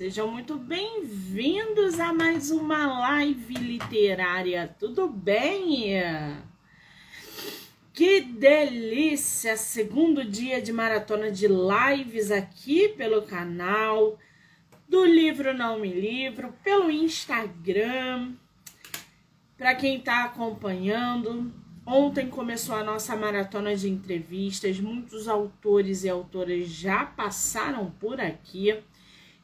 Sejam muito bem-vindos a mais uma live literária. Tudo bem? Que delícia! Segundo dia de maratona de lives aqui pelo canal do Livro Não Me Livro, pelo Instagram. Para quem está acompanhando, ontem começou a nossa maratona de entrevistas. Muitos autores e autoras já passaram por aqui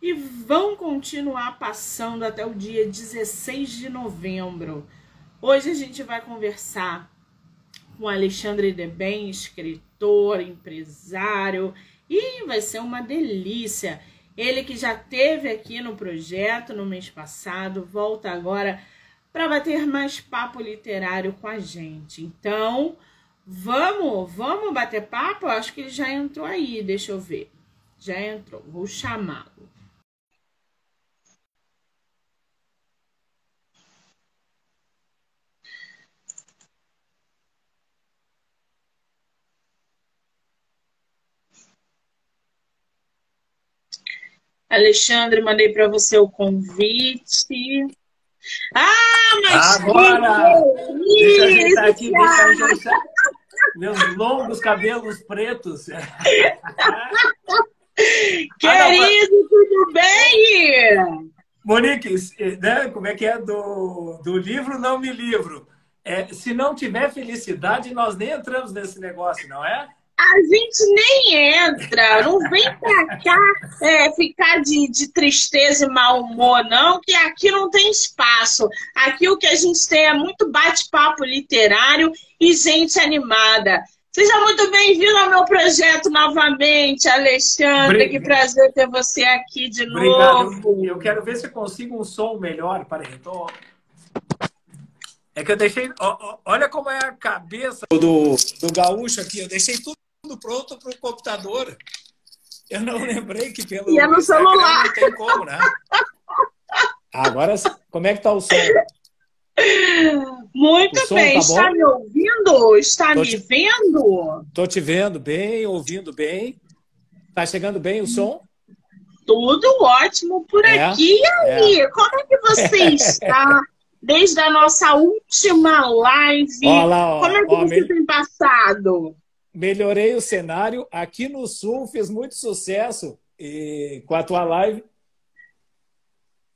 e vão continuar passando até o dia 16 de novembro. Hoje a gente vai conversar com Alexandre Deben, escritor, empresário, e vai ser uma delícia. Ele que já teve aqui no projeto no mês passado, volta agora para bater mais papo literário com a gente. Então, vamos, vamos bater papo? Acho que ele já entrou aí, deixa eu ver. Já entrou, vou chamá-lo. Alexandre, mandei para você o convite. Ah, mas agora! Deixa eu ajeitar aqui, deixa eu ajeitar. Meus longos cabelos pretos. Querido, tudo bem? Monique, né, como é que é do, do livro Não Me Livro? É, se não tiver felicidade, nós nem entramos nesse negócio, não é? A gente nem entra, não vem pra cá é, ficar de, de tristeza e mau humor, não, que aqui não tem espaço. Aqui o que a gente tem é muito bate-papo literário e gente animada. Seja muito bem-vindo ao meu projeto novamente, Alexandre. Obrigado. Que prazer ter você aqui de Obrigado. novo. Eu quero ver se eu consigo um som melhor. Peraí, eu tô... É que eu deixei. Olha como é a cabeça do, do gaúcho aqui. Eu deixei tudo tudo pronto para o computador. Eu não lembrei que pelo e é no celular. não tem como, né? Agora, como é que tá o som? Muito o bem. Tá Está me ouvindo? Está Tô me te... vendo? Estou te vendo bem, ouvindo bem. Está chegando bem o som? Tudo ótimo por é, aqui. E aí, é. como é que você está? Desde a nossa última live. Olá, ó, como é que ó, você me... tem passado? Melhorei o cenário. Aqui no Sul fez muito sucesso e, com a tua live.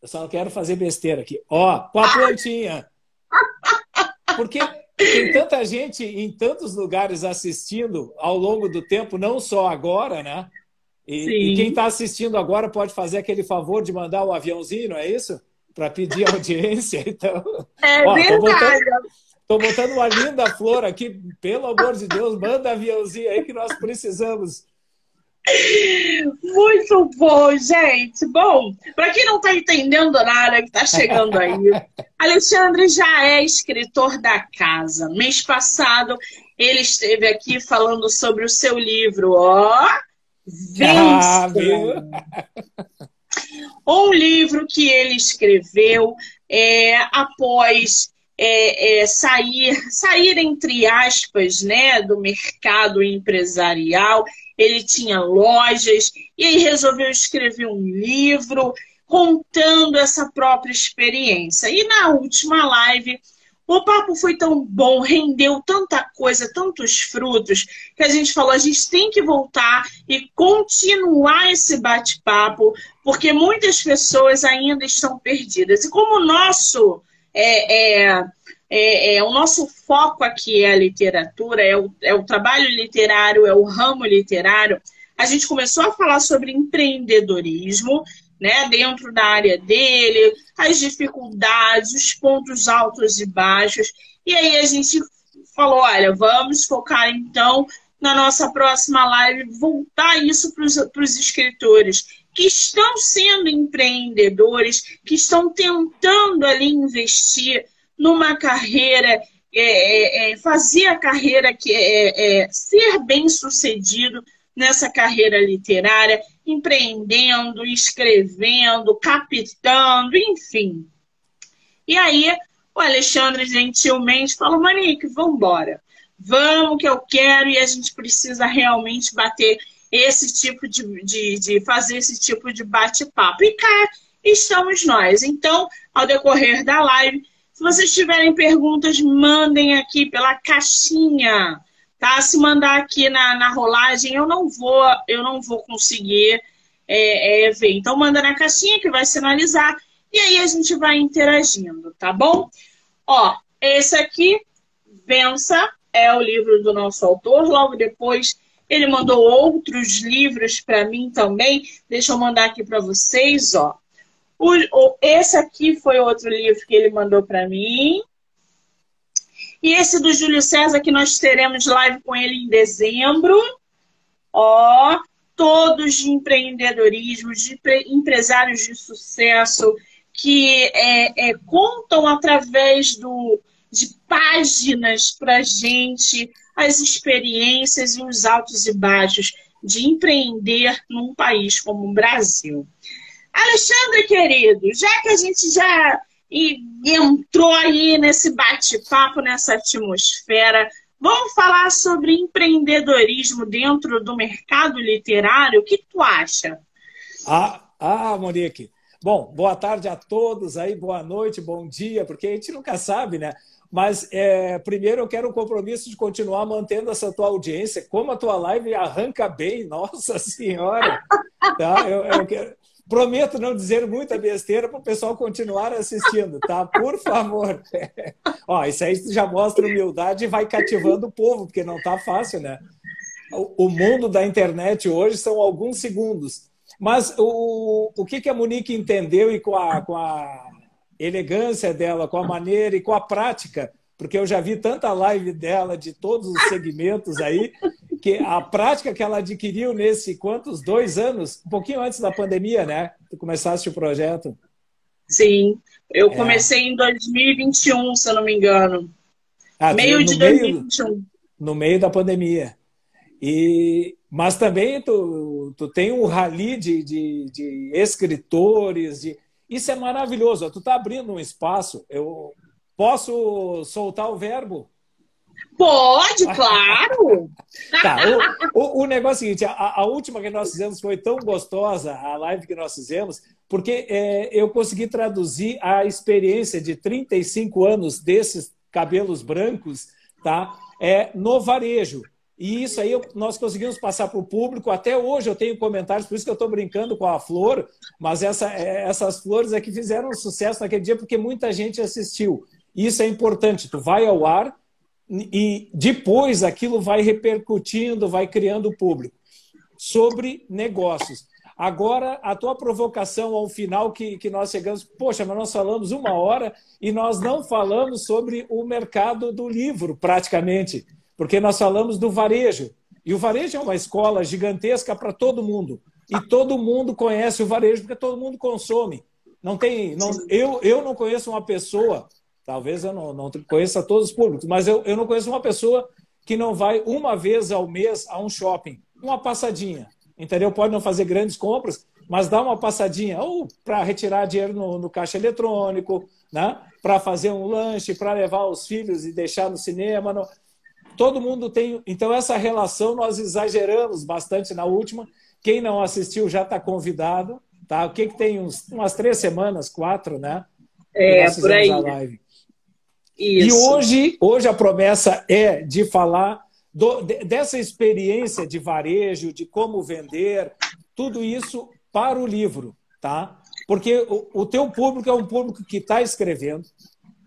Eu só não quero fazer besteira aqui. Ó, com a plantinha. Porque tem tanta gente em tantos lugares assistindo ao longo do tempo, não só agora, né? E, e quem está assistindo agora pode fazer aquele favor de mandar o aviãozinho, não é isso? Para pedir audiência. Então, é ó, verdade. Estou botando uma linda flor aqui. Pelo amor de Deus, manda aviãozinho aí que nós precisamos. Muito bom, gente. Bom, para quem não está entendendo nada que está chegando aí, Alexandre já é escritor da casa. Mês passado ele esteve aqui falando sobre o seu livro, ó. Ah, um livro que ele escreveu é, após é, é, sair, sair entre aspas, né, do mercado empresarial. Ele tinha lojas e aí resolveu escrever um livro contando essa própria experiência. E na última live, o papo foi tão bom, rendeu tanta coisa, tantos frutos, que a gente falou: a gente tem que voltar e continuar esse bate-papo, porque muitas pessoas ainda estão perdidas. E como o nosso é, é, é, é, o nosso foco aqui é a literatura, é o, é o trabalho literário, é o ramo literário. A gente começou a falar sobre empreendedorismo, né, dentro da área dele, as dificuldades, os pontos altos e baixos. E aí a gente falou: olha, vamos focar então na nossa próxima live, voltar isso para os escritores que estão sendo empreendedores, que estão tentando ali investir numa carreira, é, é, é fazer a carreira que é, é, ser bem sucedido nessa carreira literária, empreendendo, escrevendo, captando, enfim. E aí o Alexandre gentilmente falou, Manique, vamos embora. Vamos que eu quero e a gente precisa realmente bater esse tipo de, de, de fazer esse tipo de bate-papo. E cá estamos nós. Então, ao decorrer da live, se vocês tiverem perguntas, mandem aqui pela caixinha, tá? Se mandar aqui na, na rolagem, eu não vou, eu não vou conseguir é, é, ver. Então, manda na caixinha que vai sinalizar e aí a gente vai interagindo, tá bom? Ó, esse aqui, Vença, é o livro do nosso autor. Logo depois ele mandou outros livros para mim também. Deixa eu mandar aqui para vocês, ó. O, o, esse aqui foi outro livro que ele mandou para mim. E esse do Júlio César, que nós teremos live com ele em dezembro. Ó, todos de empreendedorismo, de empresários de sucesso, que é, é, contam através do, de páginas para gente as experiências e os altos e baixos de empreender num país como o Brasil. Alexandre, querido, já que a gente já entrou aí nesse bate-papo, nessa atmosfera, vamos falar sobre empreendedorismo dentro do mercado literário? O que tu acha? Ah, ah Monique, Bom, boa tarde a todos aí, boa noite, bom dia, porque a gente nunca sabe, né? Mas é, primeiro eu quero um compromisso de continuar mantendo essa tua audiência. Como a tua live arranca bem, nossa senhora! Tá? Eu, eu quero, prometo não dizer muita besteira para o pessoal continuar assistindo, tá? Por favor. Ó, isso aí já mostra humildade e vai cativando o povo, porque não tá fácil, né? O mundo da internet hoje são alguns segundos. Mas o, o que, que a Monique entendeu e com a, com a elegância dela, com a maneira e com a prática, porque eu já vi tanta live dela de todos os segmentos aí, que a prática que ela adquiriu nesse quantos? Dois anos? Um pouquinho antes da pandemia, né? Tu começaste o projeto. Sim, eu é. comecei em 2021, se eu não me engano. Ah, meio de 2021. Meio, no meio da pandemia. E, mas também tu, tu tem um rally de, de, de escritores, de... isso é maravilhoso. Tu está abrindo um espaço. Eu posso soltar o verbo? Pode, claro! tá, o, o, o, negócio é o seguinte: a, a, última que nós fizemos foi tão gostosa, a live que nós fizemos, porque é, eu consegui traduzir a experiência de 35 anos desses cabelos brancos tá, é, no varejo. E isso aí nós conseguimos passar para o público. Até hoje eu tenho comentários, por isso que eu estou brincando com a flor, mas essa, é, essas flores é que fizeram sucesso naquele dia porque muita gente assistiu. Isso é importante. Tu vai ao ar e depois aquilo vai repercutindo, vai criando público. Sobre negócios. Agora, a tua provocação ao final que, que nós chegamos, poxa, mas nós falamos uma hora e nós não falamos sobre o mercado do livro, praticamente porque nós falamos do varejo. E o varejo é uma escola gigantesca para todo mundo. E todo mundo conhece o varejo porque todo mundo consome. Não tem, não, eu, eu não conheço uma pessoa, talvez eu não, não conheça todos os públicos, mas eu, eu não conheço uma pessoa que não vai uma vez ao mês a um shopping, uma passadinha, entendeu? Pode não fazer grandes compras, mas dá uma passadinha, ou para retirar dinheiro no, no caixa eletrônico, né? para fazer um lanche, para levar os filhos e deixar no cinema. No todo mundo tem. Então, essa relação nós exageramos bastante na última. Quem não assistiu já está convidado. Tá? O que, que tem? Uns, umas três semanas, quatro, né? É, por aí. A live. Isso. E hoje, hoje a promessa é de falar do, dessa experiência de varejo, de como vender, tudo isso para o livro, tá? Porque o, o teu público é um público que está escrevendo,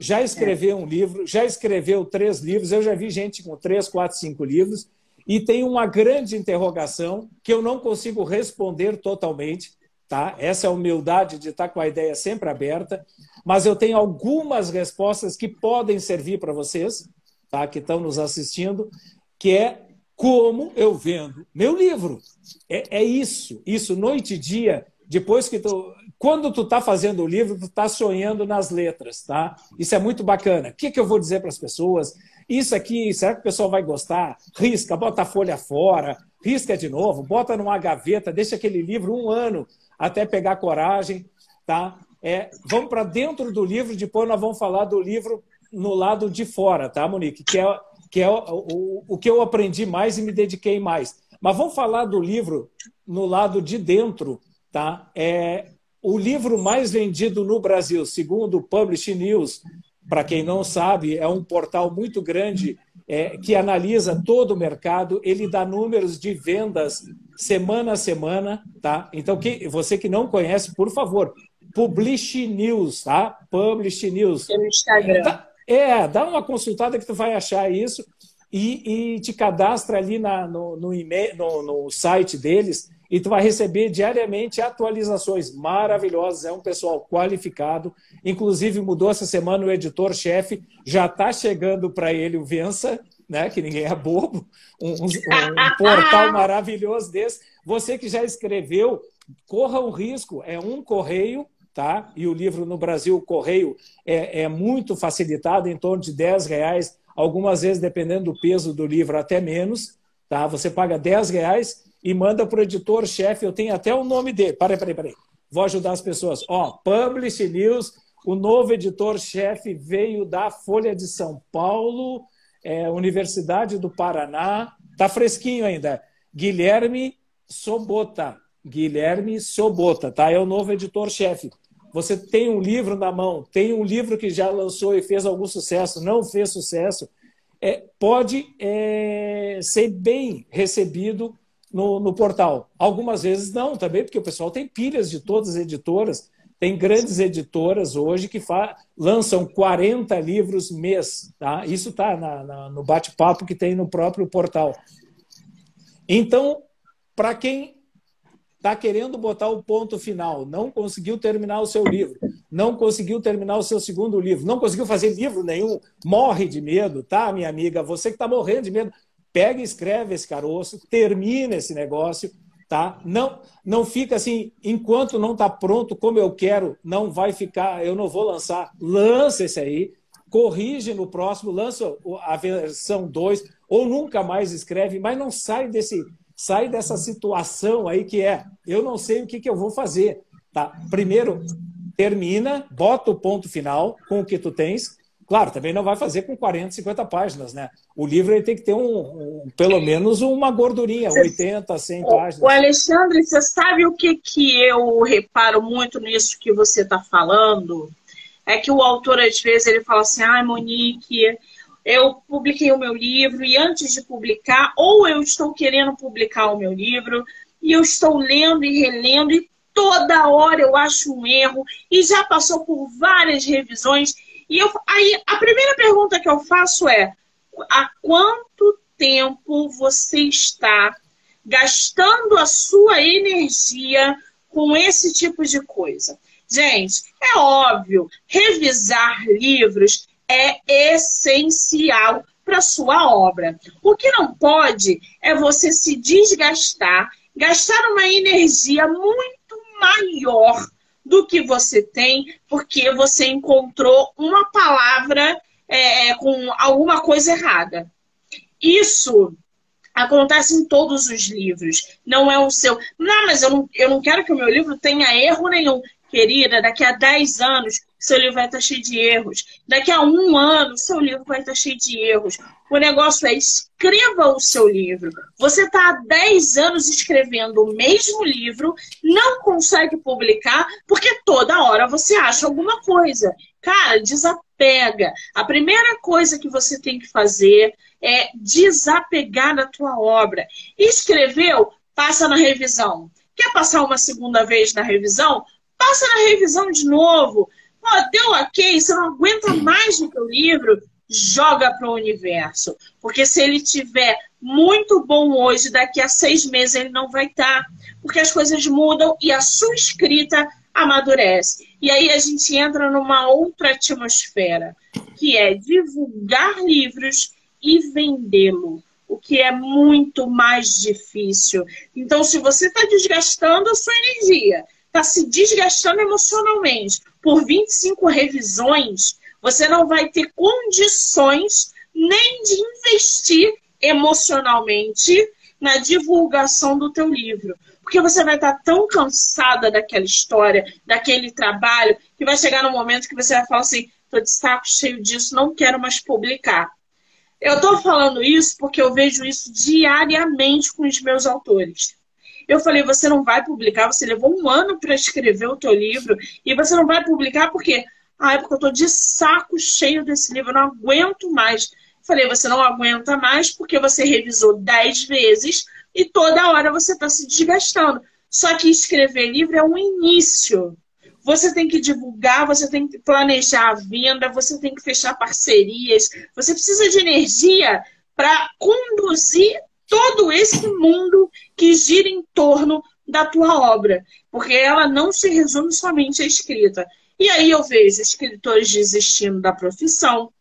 já escreveu um livro, já escreveu três livros, eu já vi gente com três, quatro, cinco livros, e tem uma grande interrogação que eu não consigo responder totalmente, tá? Essa é a humildade de estar com a ideia sempre aberta, mas eu tenho algumas respostas que podem servir para vocês, tá? Que estão nos assistindo, que é como eu vendo meu livro. É, é isso, isso noite e dia. Depois que tu, quando tu está fazendo o livro, tu está sonhando nas letras, tá? Isso é muito bacana. O que, que eu vou dizer para as pessoas? Isso aqui, será que o pessoal vai gostar? Risca, bota a folha fora, risca de novo, bota numa gaveta, deixa aquele livro um ano até pegar coragem, tá? É, vamos para dentro do livro, depois nós vamos falar do livro no lado de fora, tá, Monique? Que é, que é o, o, o que eu aprendi mais e me dediquei mais. Mas vamos falar do livro no lado de dentro, tá? É o livro mais vendido no Brasil, segundo o Publish News, para quem não sabe, é um portal muito grande é, que analisa todo o mercado, ele dá números de vendas semana a semana, tá? Então, que, você que não conhece, por favor, Publish News, tá? Publish News. No Instagram. Tá, é, dá uma consultada que tu vai achar isso e, e te cadastra ali na, no, no, email, no, no site deles e tu vai receber diariamente atualizações maravilhosas. É um pessoal qualificado. Inclusive, mudou essa semana o editor-chefe. Já está chegando para ele o Vença, né? que ninguém é bobo. Um, um, um portal maravilhoso desse. Você que já escreveu, corra o risco. É um correio tá? E o livro no Brasil, o correio, é, é muito facilitado, em torno de 10 reais, algumas vezes, dependendo do peso do livro, até menos. Tá? Você paga 10 reais e manda para o editor-chefe, eu tenho até o nome dele. Peraí, peraí, peraí. Vou ajudar as pessoas. Ó, Publish News, o novo editor-chefe veio da Folha de São Paulo, é, Universidade do Paraná, tá fresquinho ainda. Guilherme Sobota. Guilherme Sobota, tá? É o novo editor-chefe você tem um livro na mão, tem um livro que já lançou e fez algum sucesso, não fez sucesso, é, pode é, ser bem recebido no, no, portal. Algumas vezes não também, porque o pessoal tem pilhas de todas as editoras. Tem grandes editoras hoje que lançam 40 livros mês. Tá? Isso está no bate-papo que tem no próprio portal. Então, para quem está querendo botar o ponto final, não conseguiu terminar o seu livro, não conseguiu terminar o seu segundo livro, não conseguiu fazer livro nenhum, morre de medo, tá, minha amiga? Você que está morrendo de medo, pega e escreve esse caroço, termina esse negócio, tá? Não, não fica assim, enquanto não está pronto como eu quero, não vai ficar, eu não vou lançar. Lança esse aí, corrige no próximo, lança a versão 2, ou nunca mais escreve, mas não sai desse sai dessa situação aí que é, eu não sei o que, que eu vou fazer. Tá? Primeiro, termina, bota o ponto final com o que tu tens. Claro, também não vai fazer com 40, 50 páginas, né? O livro ele tem que ter um, um pelo menos uma gordurinha, você, 80, 100 páginas. O Alexandre, você sabe o que, que eu reparo muito nisso que você está falando? É que o autor, às vezes, ele fala assim, ai, Monique, eu publiquei o meu livro e antes de publicar, ou eu estou querendo publicar o meu livro e eu estou lendo e relendo e toda hora eu acho um erro e já passou por várias revisões. E eu, aí a primeira pergunta que eu faço é: há quanto tempo você está gastando a sua energia com esse tipo de coisa? Gente, é óbvio, revisar livros é essencial para sua obra. O que não pode é você se desgastar, gastar uma energia muito maior do que você tem, porque você encontrou uma palavra é, é com alguma coisa errada. Isso acontece em todos os livros. Não é o seu. Não, mas eu não, eu não quero que o meu livro tenha erro nenhum. Querida, daqui a 10 anos seu livro vai estar cheio de erros. Daqui a um ano, seu livro vai estar cheio de erros. O negócio é escreva o seu livro. Você está há 10 anos escrevendo o mesmo livro, não consegue publicar, porque toda hora você acha alguma coisa. Cara, desapega. A primeira coisa que você tem que fazer é desapegar da tua obra. Escreveu, passa na revisão. Quer passar uma segunda vez na revisão? Passa na revisão de novo. Pô, deu ok, você não aguenta mais no teu livro, joga para o universo. Porque se ele tiver muito bom hoje, daqui a seis meses ele não vai estar. Tá, porque as coisas mudam e a sua escrita amadurece. E aí a gente entra numa outra atmosfera, que é divulgar livros e vendê-lo, o que é muito mais difícil. Então, se você está desgastando a sua energia, está se desgastando emocionalmente por 25 revisões, você não vai ter condições nem de investir emocionalmente na divulgação do teu livro. Porque você vai estar tão cansada daquela história, daquele trabalho, que vai chegar no momento que você vai falar assim, estou de saco cheio disso, não quero mais publicar. Eu estou falando isso porque eu vejo isso diariamente com os meus autores. Eu falei, você não vai publicar, você levou um ano para escrever o teu livro e você não vai publicar porque, ah, é porque eu estou de saco cheio desse livro, eu não aguento mais. Eu falei, você não aguenta mais porque você revisou dez vezes e toda hora você está se desgastando. Só que escrever livro é um início. Você tem que divulgar, você tem que planejar a venda, você tem que fechar parcerias, você precisa de energia para conduzir todo esse mundo que gira em torno da tua obra, porque ela não se resume somente à escrita. E aí eu vejo escritores desistindo da profissão,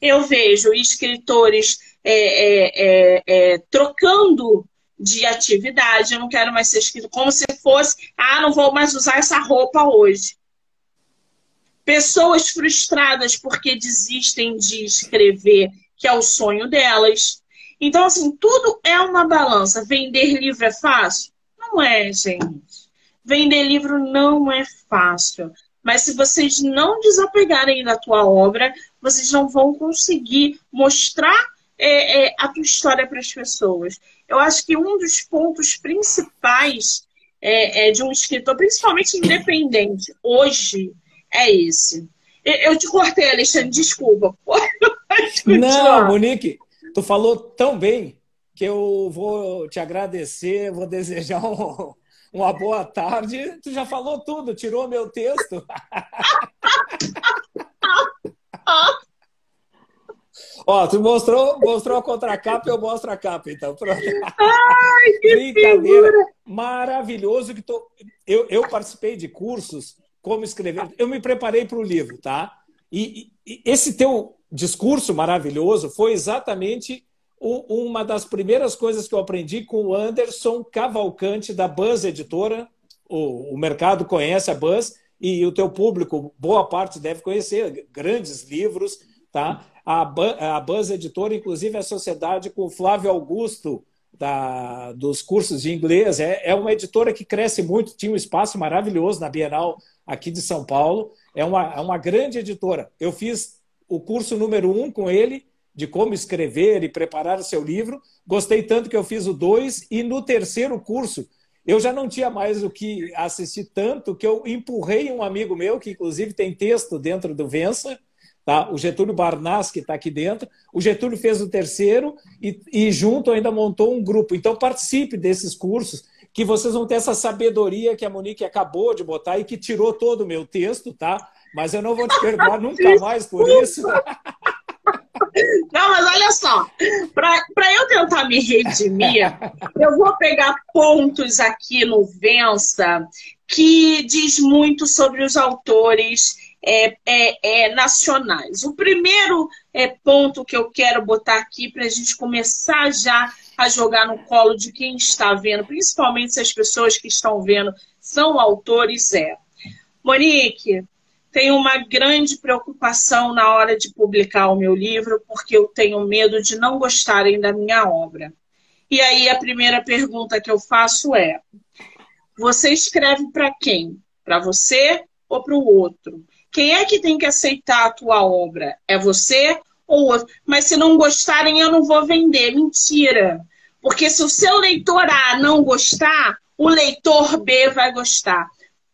eu vejo escritores é, é, é, é trocando de atividade, eu não quero mais ser escrito como se fosse, ah, não vou mais usar essa roupa hoje. Pessoas frustradas porque desistem de escrever, que é o sonho delas. Então, assim, tudo é uma balança. Vender livro é fácil? Não é, gente. Vender livro não é fácil. Mas se vocês não desapegarem da tua obra, vocês não vão conseguir mostrar é, é, a tua história para as pessoas. Eu acho que um dos pontos principais é, é de um escritor, principalmente independente, hoje, é esse. Eu te cortei, Alexandre, desculpa. Não, Monique, tu falou tão bem que eu vou te agradecer, vou desejar um, uma boa tarde. Tu já falou tudo, tirou meu texto. Ó, tu mostrou, mostrou a contracapa, eu mostro a capa, então. Pronto. Ai, que Brincadeira. Figura. Maravilhoso que tô. Eu, eu participei de cursos como escrever. Eu me preparei para o livro, tá? E, e, esse teu discurso maravilhoso foi exatamente uma das primeiras coisas que eu aprendi com o Anderson Cavalcante, da Buzz Editora. O, o mercado conhece a Buzz e o teu público, boa parte deve conhecer, grandes livros, tá? A, a Buzz Editora, inclusive, é a sociedade com o Flávio Augusto, da, dos cursos de inglês. É, é uma editora que cresce muito, tinha um espaço maravilhoso na Bienal aqui de São Paulo. É uma, é uma grande editora. Eu fiz o curso número um com ele, de como escrever e preparar o seu livro. Gostei tanto que eu fiz o dois, e no terceiro curso eu já não tinha mais o que assistir tanto que eu empurrei um amigo meu, que inclusive tem texto dentro do Vença, Tá? O Getúlio Barnas, que está aqui dentro, o Getúlio fez o terceiro e, e junto ainda montou um grupo. Então, participe desses cursos, que vocês vão ter essa sabedoria que a Monique acabou de botar e que tirou todo o meu texto, tá? Mas eu não vou te perdoar nunca mais por isso. Não, mas olha só, para eu tentar me redimir, eu vou pegar pontos aqui no Vença que diz muito sobre os autores é, é, é, nacionais. O primeiro é, ponto que eu quero botar aqui para a gente começar já a jogar no colo de quem está vendo, principalmente se as pessoas que estão vendo são autores, é. Monique, tenho uma grande preocupação na hora de publicar o meu livro, porque eu tenho medo de não gostarem da minha obra. E aí a primeira pergunta que eu faço é: você escreve para quem? Para você ou para o outro? Quem é que tem que aceitar a tua obra? É você ou outro? Mas se não gostarem, eu não vou vender. Mentira. Porque se o seu leitor A não gostar, o leitor B vai gostar.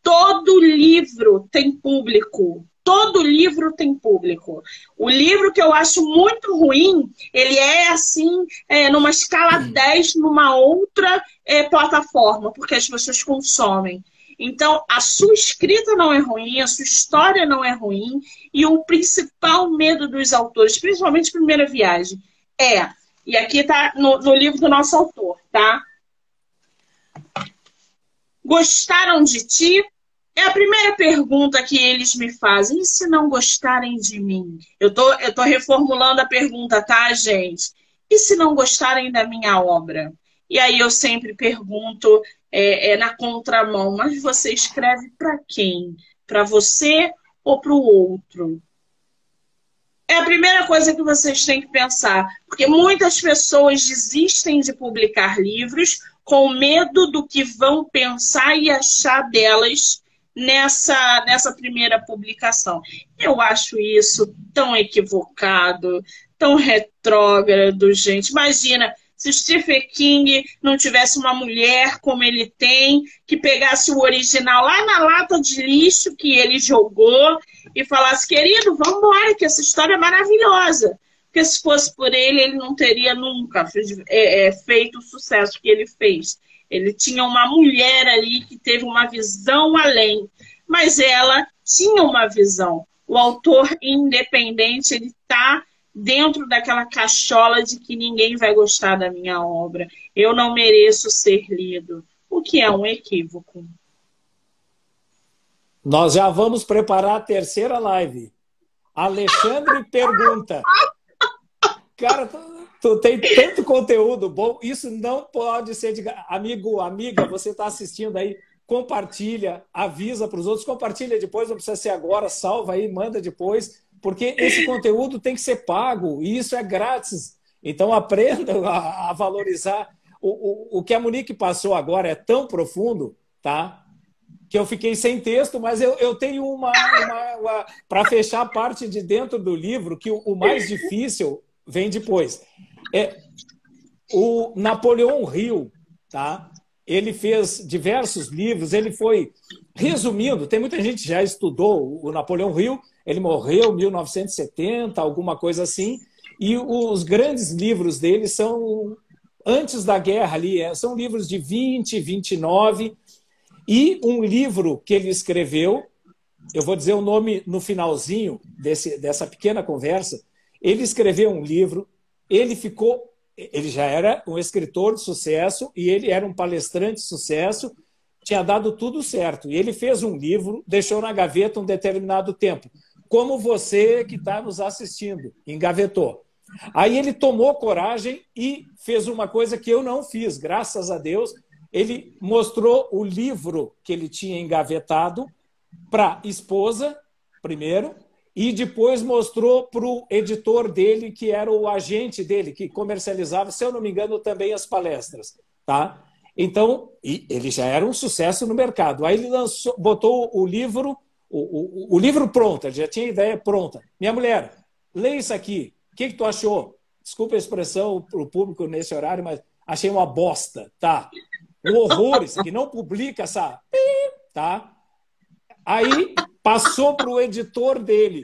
Todo livro tem público. Todo livro tem público. O livro que eu acho muito ruim, ele é assim, é, numa escala 10, numa outra é, plataforma, porque as pessoas consomem. Então, a sua escrita não é ruim, a sua história não é ruim, e o principal medo dos autores, principalmente primeira viagem, é, e aqui está no, no livro do nosso autor, tá? Gostaram de ti? É a primeira pergunta que eles me fazem. E se não gostarem de mim? Eu tô, eu tô reformulando a pergunta, tá, gente? E se não gostarem da minha obra? E aí eu sempre pergunto é, é na contramão, mas você escreve para quem? Para você ou para o outro? É a primeira coisa que vocês têm que pensar, porque muitas pessoas desistem de publicar livros com medo do que vão pensar e achar delas nessa, nessa primeira publicação. Eu acho isso tão equivocado, tão retrógrado, gente. Imagina se Stephen King não tivesse uma mulher como ele tem, que pegasse o original lá na lata de lixo que ele jogou e falasse, querido, vamos embora, que essa história é maravilhosa. Porque se fosse por ele, ele não teria nunca é, é, feito o sucesso que ele fez. Ele tinha uma mulher ali que teve uma visão além, mas ela tinha uma visão. O autor independente, ele está dentro daquela cachola de que ninguém vai gostar da minha obra. Eu não mereço ser lido, o que é um equívoco. Nós já vamos preparar a terceira live. Alexandre pergunta. Cara, tu, tem tanto conteúdo bom, isso não pode ser de. Amigo, amiga, você está assistindo aí, compartilha, avisa para os outros, compartilha depois, não precisa ser agora, salva aí, manda depois porque esse conteúdo tem que ser pago e isso é grátis. Então aprenda a, a valorizar. O, o, o que a Monique passou agora é tão profundo, tá? Que eu fiquei sem texto, mas eu, eu tenho uma, uma, uma para fechar a parte de dentro do livro, que o, o mais difícil vem depois. É o Napoleão Hill, tá? Ele fez diversos livros, ele foi resumindo, tem muita gente que já estudou o Napoleão Hill ele morreu em 1970, alguma coisa assim. E os grandes livros dele são antes da guerra ali, é, são livros de 20, 29. E um livro que ele escreveu, eu vou dizer o nome no finalzinho desse, dessa pequena conversa. Ele escreveu um livro, ele ficou. Ele já era um escritor de sucesso e ele era um palestrante de sucesso, tinha dado tudo certo. E ele fez um livro, deixou na gaveta um determinado tempo como você que está nos assistindo, engavetou. Aí ele tomou coragem e fez uma coisa que eu não fiz, graças a Deus. Ele mostrou o livro que ele tinha engavetado para a esposa, primeiro, e depois mostrou para o editor dele, que era o agente dele, que comercializava, se eu não me engano, também as palestras. Tá? Então, ele já era um sucesso no mercado. Aí ele lançou, botou o livro o, o, o livro pronto, já tinha a ideia pronta. Minha mulher, lê isso aqui. O que, que tu achou? Desculpa a expressão para o público nesse horário, mas achei uma bosta, tá? Um horror, isso aqui não publica essa. Tá? Aí passou para o editor dele.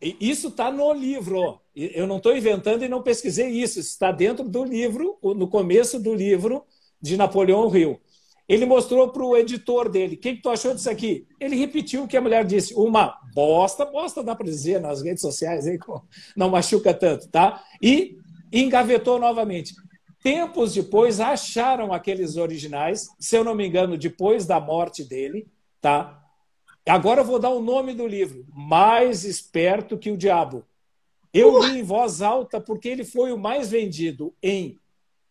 Isso está no livro. Ó. Eu não estou inventando e não pesquisei isso. Isso está dentro do livro, no começo do livro de Napoleão Hill. Ele mostrou para o editor dele. O que, que tu achou disso aqui? Ele repetiu o que a mulher disse. Uma bosta, bosta dá para dizer nas redes sociais, hein? não machuca tanto, tá? E engavetou novamente. Tempos depois, acharam aqueles originais, se eu não me engano, depois da morte dele, tá? Agora eu vou dar o nome do livro. Mais Esperto que o Diabo. Eu li em voz alta porque ele foi o mais vendido em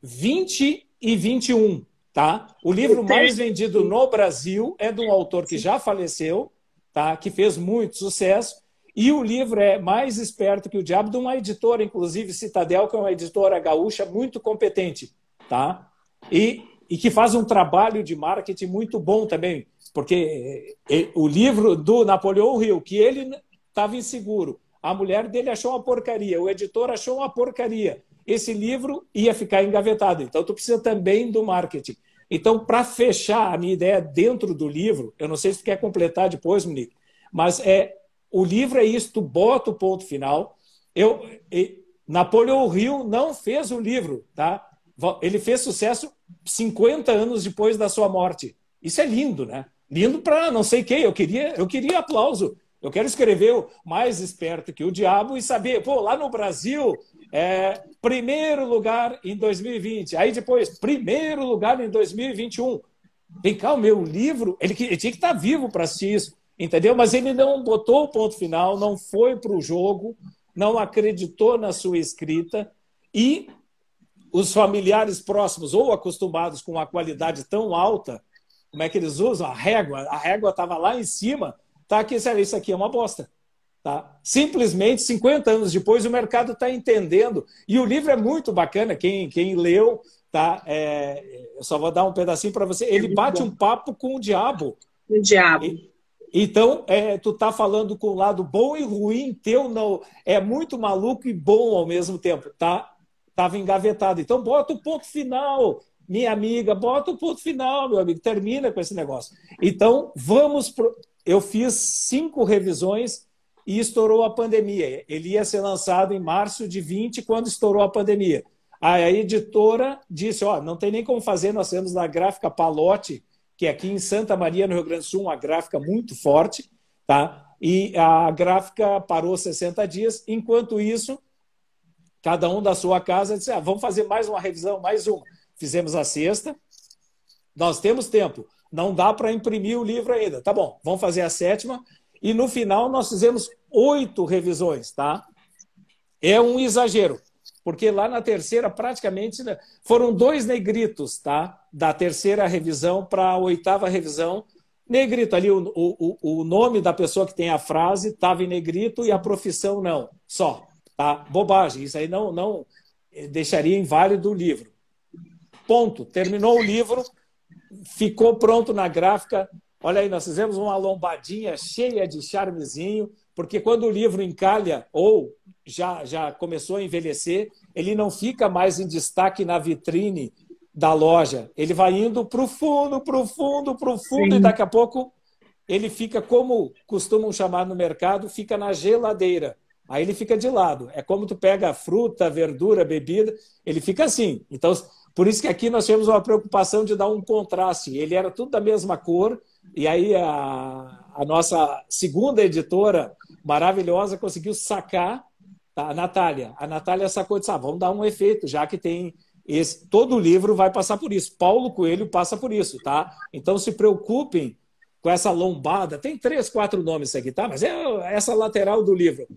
20 e 21. Tá? O livro mais vendido no Brasil é de um autor que já faleceu, tá? que fez muito sucesso, e o livro é mais esperto que o diabo, de uma editora, inclusive Citadel, que é uma editora gaúcha muito competente, tá? E, e que faz um trabalho de marketing muito bom também, porque eh, o livro do Napoleão Hill, que ele estava inseguro, a mulher dele achou uma porcaria, o editor achou uma porcaria esse livro ia ficar engavetado. Então, tu precisa também do marketing. Então, para fechar a minha ideia dentro do livro, eu não sei se tu quer completar depois, Monique, mas é o livro é isso, tu bota o ponto final. Eu, Napoleão Hill não fez o livro, tá? Ele fez sucesso 50 anos depois da sua morte. Isso é lindo, né? Lindo para não sei quem. Eu queria, eu queria aplauso. Eu quero escrever o mais esperto que o diabo e saber, pô, lá no Brasil é, primeiro lugar em 2020. Aí depois, primeiro lugar em 2021. Vem cá, o meu livro, ele, ele tinha que estar vivo para assistir isso, entendeu? Mas ele não botou o ponto final, não foi para o jogo, não acreditou na sua escrita e os familiares próximos ou acostumados com uma qualidade tão alta, como é que eles usam? A régua. A régua estava lá em cima. Tá aqui, isso aqui é uma bosta. Tá? Simplesmente 50 anos depois o mercado está entendendo. E o livro é muito bacana, quem, quem leu, tá? É, eu só vou dar um pedacinho para você. Ele bate um papo com o diabo. O diabo. E, Então, é, tu tá falando com o lado bom e ruim, teu não é muito maluco e bom ao mesmo tempo, tá? Tava engavetado. Então, bota o ponto final, minha amiga, bota o ponto final, meu amigo, termina com esse negócio. Então, vamos pro... eu fiz cinco revisões e estourou a pandemia. Ele ia ser lançado em março de 20 quando estourou a pandemia. Aí a editora disse, ó, não tem nem como fazer, nós temos na gráfica Palote que aqui em Santa Maria, no Rio Grande do Sul, uma gráfica muito forte, tá? E a gráfica parou 60 dias. Enquanto isso, cada um da sua casa disse: ah, vamos fazer mais uma revisão, mais uma. Fizemos a sexta. Nós temos tempo. Não dá para imprimir o livro ainda. Tá bom, vamos fazer a sétima. E no final nós fizemos oito revisões, tá? É um exagero porque lá na terceira, praticamente, foram dois negritos, tá? Da terceira revisão para a oitava revisão. Negrito ali, o, o, o nome da pessoa que tem a frase estava em negrito e a profissão não, só. Tá? Bobagem, isso aí não, não eh, deixaria inválido o livro. Ponto. Terminou o livro, ficou pronto na gráfica. Olha aí, nós fizemos uma lombadinha cheia de charmezinho, porque quando o livro encalha ou já, já começou a envelhecer, ele não fica mais em destaque na vitrine da loja. Ele vai indo para o fundo, para o fundo, para o fundo, Sim. e daqui a pouco ele fica, como costumam chamar no mercado, fica na geladeira. Aí ele fica de lado. É como tu pega fruta, verdura, bebida, ele fica assim. Então, por isso que aqui nós tivemos uma preocupação de dar um contraste. Ele era tudo da mesma cor, e aí a, a nossa segunda editora maravilhosa conseguiu sacar tá? a Natália. A Natália sacou e disse: ah, vamos dar um efeito, já que tem esse. Todo livro vai passar por isso. Paulo Coelho passa por isso, tá? Então se preocupem com essa lombada. Tem três, quatro nomes aqui, tá? Mas é essa lateral do livro.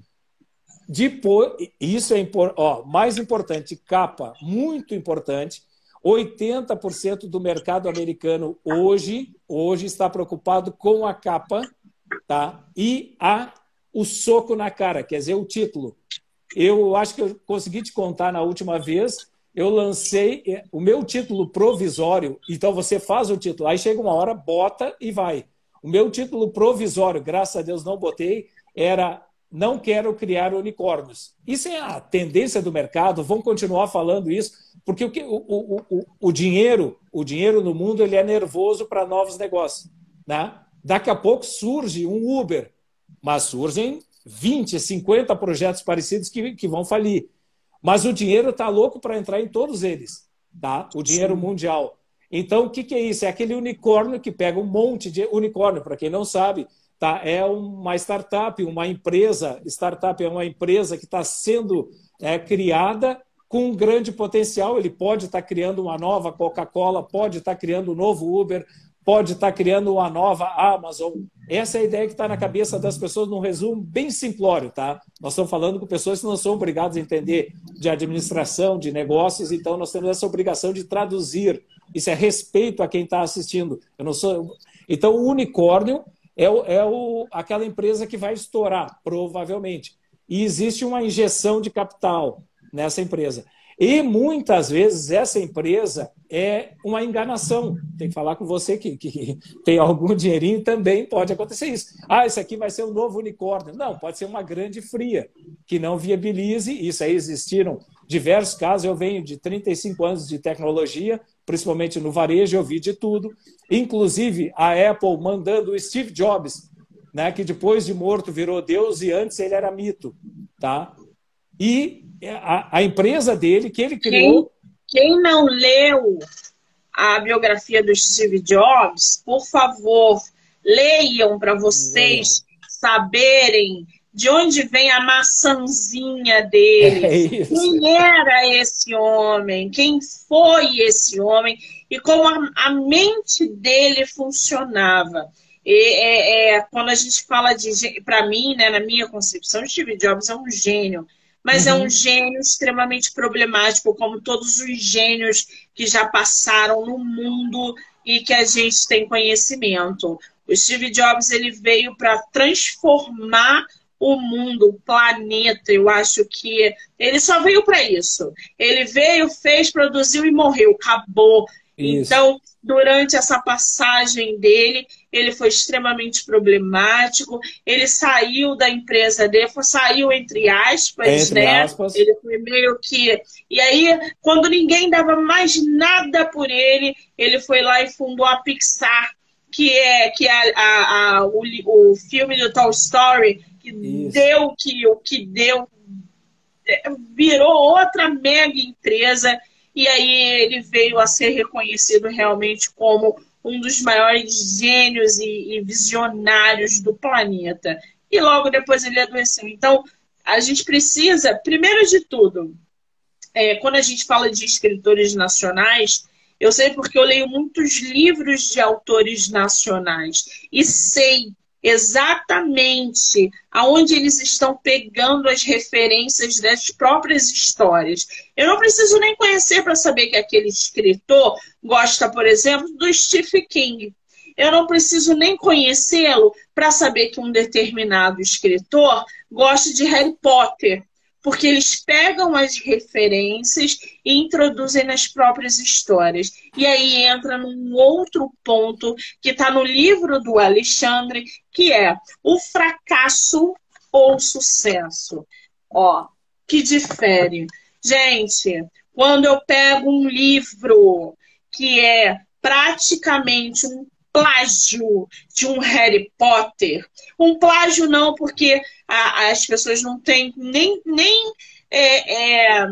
Depois, isso é ó, mais importante, capa, muito importante. 80% do mercado americano hoje, hoje está preocupado com a capa, tá? E a o soco na cara, quer dizer, o título. Eu acho que eu consegui te contar na última vez. Eu lancei é, o meu título provisório, então você faz o título, aí chega uma hora, bota e vai. O meu título provisório, graças a Deus não botei, era Não Quero Criar Unicórnios. Isso é a tendência do mercado, vão continuar falando isso, porque o, o, o, o dinheiro, o dinheiro no mundo ele é nervoso para novos negócios. Né? Daqui a pouco surge um Uber, mas surgem 20, 50 projetos parecidos que, que vão falir. Mas o dinheiro está louco para entrar em todos eles, tá? O dinheiro Sim. mundial. Então, o que, que é isso? É aquele unicórnio que pega um monte de unicórnio, para quem não sabe, tá? É uma startup, uma empresa. Startup é uma empresa que está sendo é, criada com um grande potencial. Ele pode estar tá criando uma nova Coca-Cola, pode estar tá criando um novo Uber, pode estar criando uma nova Amazon. Essa é a ideia que está na cabeça das pessoas, num resumo bem simplório, tá? Nós estamos falando com pessoas que não são obrigadas a entender de administração, de negócios, então nós temos essa obrigação de traduzir. Isso é respeito a quem está assistindo. Eu não sou. Então, o unicórnio é, o, é o, aquela empresa que vai estourar, provavelmente. E existe uma injeção de capital nessa empresa. E muitas vezes essa empresa é uma enganação. Tem que falar com você que, que tem algum dinheirinho, também pode acontecer isso. Ah, isso aqui vai ser um novo unicórnio. Não, pode ser uma grande fria, que não viabilize. Isso aí existiram diversos casos. Eu venho de 35 anos de tecnologia, principalmente no varejo, eu vi de tudo. Inclusive a Apple mandando o Steve Jobs, né, que depois de morto virou Deus e antes ele era mito. Tá? E a, a empresa dele que ele criou. Quem, quem não leu a biografia do Steve Jobs, por favor, leiam para vocês saberem de onde vem a maçãzinha dele, é quem era esse homem, quem foi esse homem e como a, a mente dele funcionava. E, é, é, quando a gente fala de, para mim, né, na minha concepção, Steve Jobs é um gênio mas uhum. é um uhum. gênio extremamente problemático, como todos os gênios que já passaram no mundo e que a gente tem conhecimento. O Steve Jobs ele veio para transformar o mundo, o planeta. Eu acho que ele só veio para isso. Ele veio, fez, produziu e morreu. Acabou. Isso. Então, durante essa passagem dele, ele foi extremamente problemático. Ele saiu da empresa dele, saiu entre aspas, entre né? Aspas. Ele foi meio que. E aí, quando ninguém dava mais nada por ele, ele foi lá e fundou a Pixar, que é que é a, a, o, o filme do Toy Story, que Isso. deu que, o que deu, virou outra mega empresa e aí ele veio a ser reconhecido realmente como um dos maiores gênios e, e visionários do planeta. E logo depois ele adoeceu. Então, a gente precisa, primeiro de tudo, é, quando a gente fala de escritores nacionais, eu sei porque eu leio muitos livros de autores nacionais e sei exatamente aonde eles estão pegando as referências das próprias histórias. Eu não preciso nem conhecer para saber que aquele escritor gosta, por exemplo, do Stephen King. Eu não preciso nem conhecê-lo para saber que um determinado escritor gosta de Harry Potter porque eles pegam as referências e introduzem nas próprias histórias. E aí entra num outro ponto que está no livro do Alexandre, que é o fracasso ou sucesso. Ó, que difere. Gente, quando eu pego um livro que é praticamente um plágio de um Harry Potter. Um plágio não, porque a, as pessoas não têm nem, nem é, é,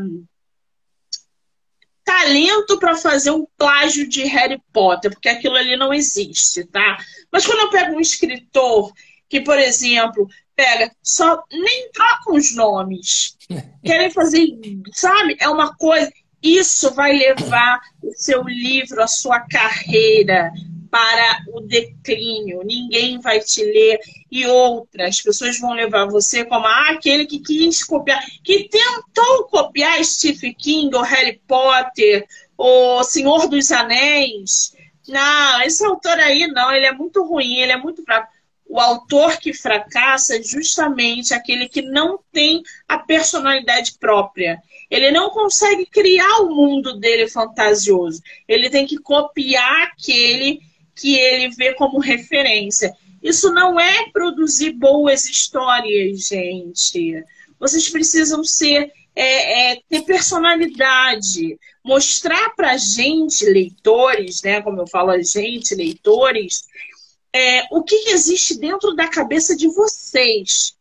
talento para fazer um plágio de Harry Potter, porque aquilo ali não existe, tá? Mas quando eu pego um escritor que, por exemplo, pega, só nem troca os nomes, querem fazer, sabe? É uma coisa. Isso vai levar o seu livro, a sua carreira, para o declínio, ninguém vai te ler. E outras pessoas vão levar você como ah, aquele que quis copiar, que tentou copiar Stephen King, ou Harry Potter, ou Senhor dos Anéis. Não, esse autor aí não, ele é muito ruim, ele é muito fraco. O autor que fracassa é justamente aquele que não tem a personalidade própria. Ele não consegue criar o mundo dele fantasioso. Ele tem que copiar aquele que ele vê como referência. Isso não é produzir boas histórias, gente. Vocês precisam ser é, é, ter personalidade, mostrar para gente, leitores, né? Como eu falo, a gente, leitores, é, o que, que existe dentro da cabeça de vocês.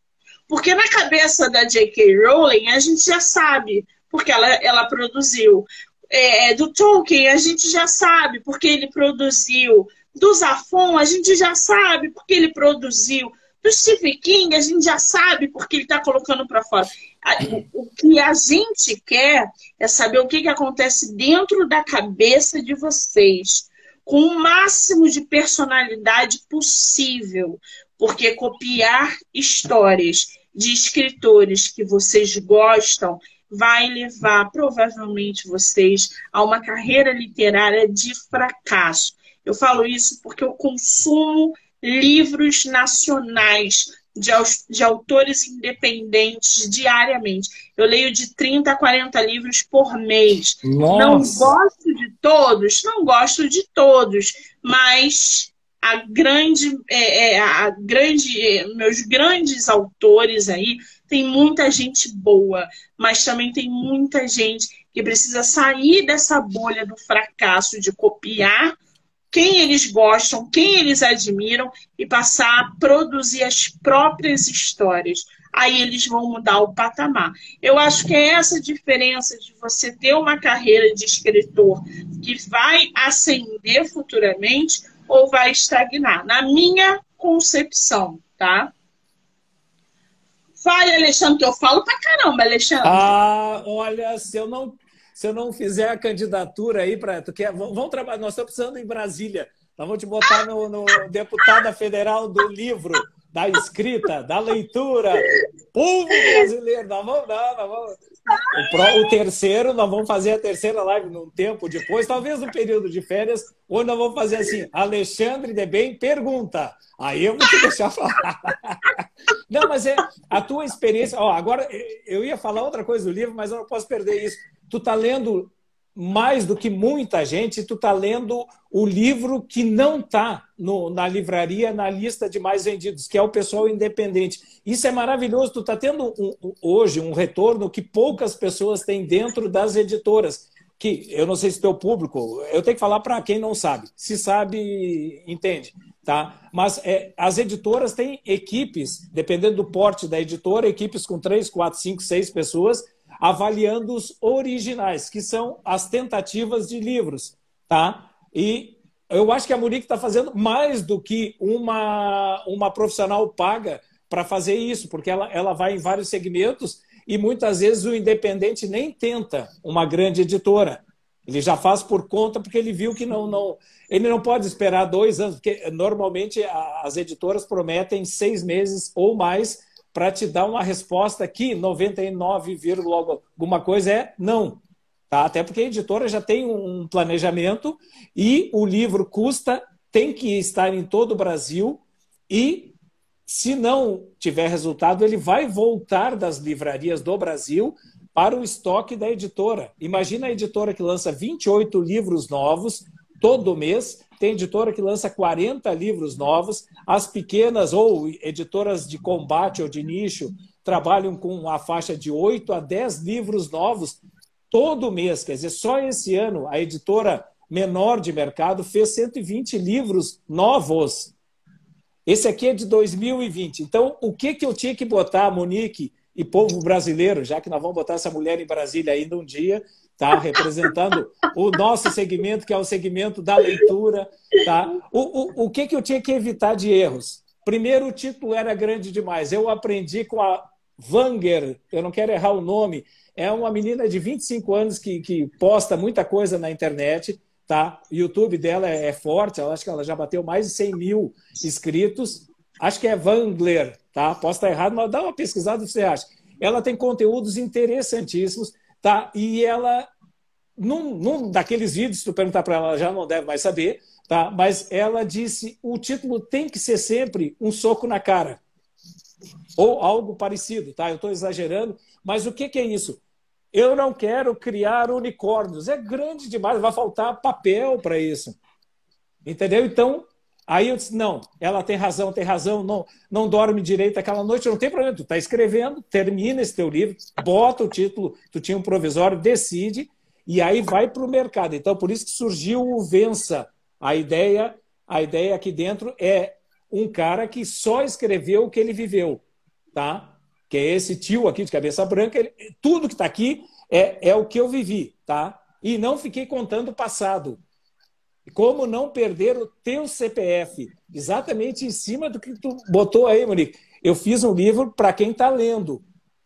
Porque na cabeça da J.K. Rowling a gente já sabe, porque ela, ela produziu. É, do Tolkien a gente já sabe, porque ele produziu. Do Zafon, a gente já sabe porque ele produziu. Do Stephen King, a gente já sabe porque ele está colocando para fora. O que a gente quer é saber o que, que acontece dentro da cabeça de vocês, com o máximo de personalidade possível, porque copiar histórias de escritores que vocês gostam vai levar provavelmente vocês a uma carreira literária de fracasso. Eu falo isso porque eu consumo livros nacionais de, de autores independentes diariamente. Eu leio de 30 a 40 livros por mês. Nossa. Não gosto de todos, não gosto de todos, mas a grande, é, é, a grande, é, meus grandes autores aí, tem muita gente boa, mas também tem muita gente que precisa sair dessa bolha do fracasso de copiar quem eles gostam, quem eles admiram e passar a produzir as próprias histórias. Aí eles vão mudar o patamar. Eu acho que é essa diferença de você ter uma carreira de escritor que vai ascender futuramente ou vai estagnar, na minha concepção, tá? Fale, Alexandre, que eu falo pra caramba, Alexandre. Ah, olha, se eu não se eu não fizer a candidatura aí para. Vamos trabalhar, nós estamos precisando em Brasília. Nós vamos te botar no, no deputada federal do livro, da escrita, da leitura. Povo brasileiro, nós vamos, não, nós vamos. O, pro, o, terceiro, nós vamos fazer a terceira live num tempo depois, talvez no período de férias, onde nós vamos fazer assim: Alexandre de Bem pergunta. Aí eu vou te deixar falar. Não, mas é a tua experiência. Ó, agora eu ia falar outra coisa do livro, mas eu não posso perder isso. Tu tá lendo mais do que muita gente, tu está lendo o livro que não está na livraria na lista de mais vendidos, que é o pessoal independente. Isso é maravilhoso. Tu está tendo um, hoje um retorno que poucas pessoas têm dentro das editoras. Que eu não sei se teu público, eu tenho que falar para quem não sabe. Se sabe, entende. Tá? Mas é, as editoras têm equipes, dependendo do porte da editora, equipes com três, quatro, cinco, seis pessoas avaliando os originais, que são as tentativas de livros, tá? E eu acho que a Monique está fazendo mais do que uma, uma profissional paga para fazer isso, porque ela, ela vai em vários segmentos e muitas vezes o independente nem tenta uma grande editora. Ele já faz por conta porque ele viu que não, não ele não pode esperar dois anos, porque normalmente as editoras prometem seis meses ou mais para te dar uma resposta que 99, alguma coisa é não. Tá? Até porque a editora já tem um planejamento e o livro custa, tem que estar em todo o Brasil e se não tiver resultado, ele vai voltar das livrarias do Brasil para o estoque da editora. Imagina a editora que lança 28 livros novos todo mês tem editora que lança 40 livros novos. As pequenas ou editoras de combate ou de nicho trabalham com a faixa de 8 a 10 livros novos todo mês. Quer dizer, só esse ano a editora menor de mercado fez 120 livros novos. Esse aqui é de 2020. Então, o que, que eu tinha que botar, Monique e povo brasileiro, já que nós vamos botar essa mulher em Brasília ainda um dia, tá? representando o nosso segmento, que é o segmento da leitura. Tá? O, o, o que, que eu tinha que evitar de erros? Primeiro, o título era grande demais. Eu aprendi com a Wanger, eu não quero errar o nome, é uma menina de 25 anos que, que posta muita coisa na internet. Tá? O YouTube dela é, é forte, eu acho que ela já bateu mais de 100 mil inscritos. Acho que é Wangler, tá? Posso estar errado, mas dá uma pesquisada se você acha. Ela tem conteúdos interessantíssimos, tá? E ela num, num daqueles vídeos, se tu perguntar para ela, ela já não deve mais saber, tá? mas ela disse o título tem que ser sempre um soco na cara. Ou algo parecido, tá? Eu estou exagerando, mas o que, que é isso? Eu não quero criar unicórnios. É grande demais, vai faltar papel para isso. Entendeu? Então, aí eu disse: não, ela tem razão, tem razão, não, não dorme direito aquela noite, não tem problema. Tu está escrevendo, termina esse teu livro, bota o título, tu tinha um provisório, decide, e aí vai para o mercado. Então, por isso que surgiu o Vença. A ideia, a ideia aqui dentro é um cara que só escreveu o que ele viveu, tá? Que é esse tio aqui de cabeça branca. Ele, tudo que está aqui é, é o que eu vivi, tá? E não fiquei contando o passado. Como não perder o teu CPF? Exatamente em cima do que tu botou aí, Monique. Eu fiz um livro para quem está lendo.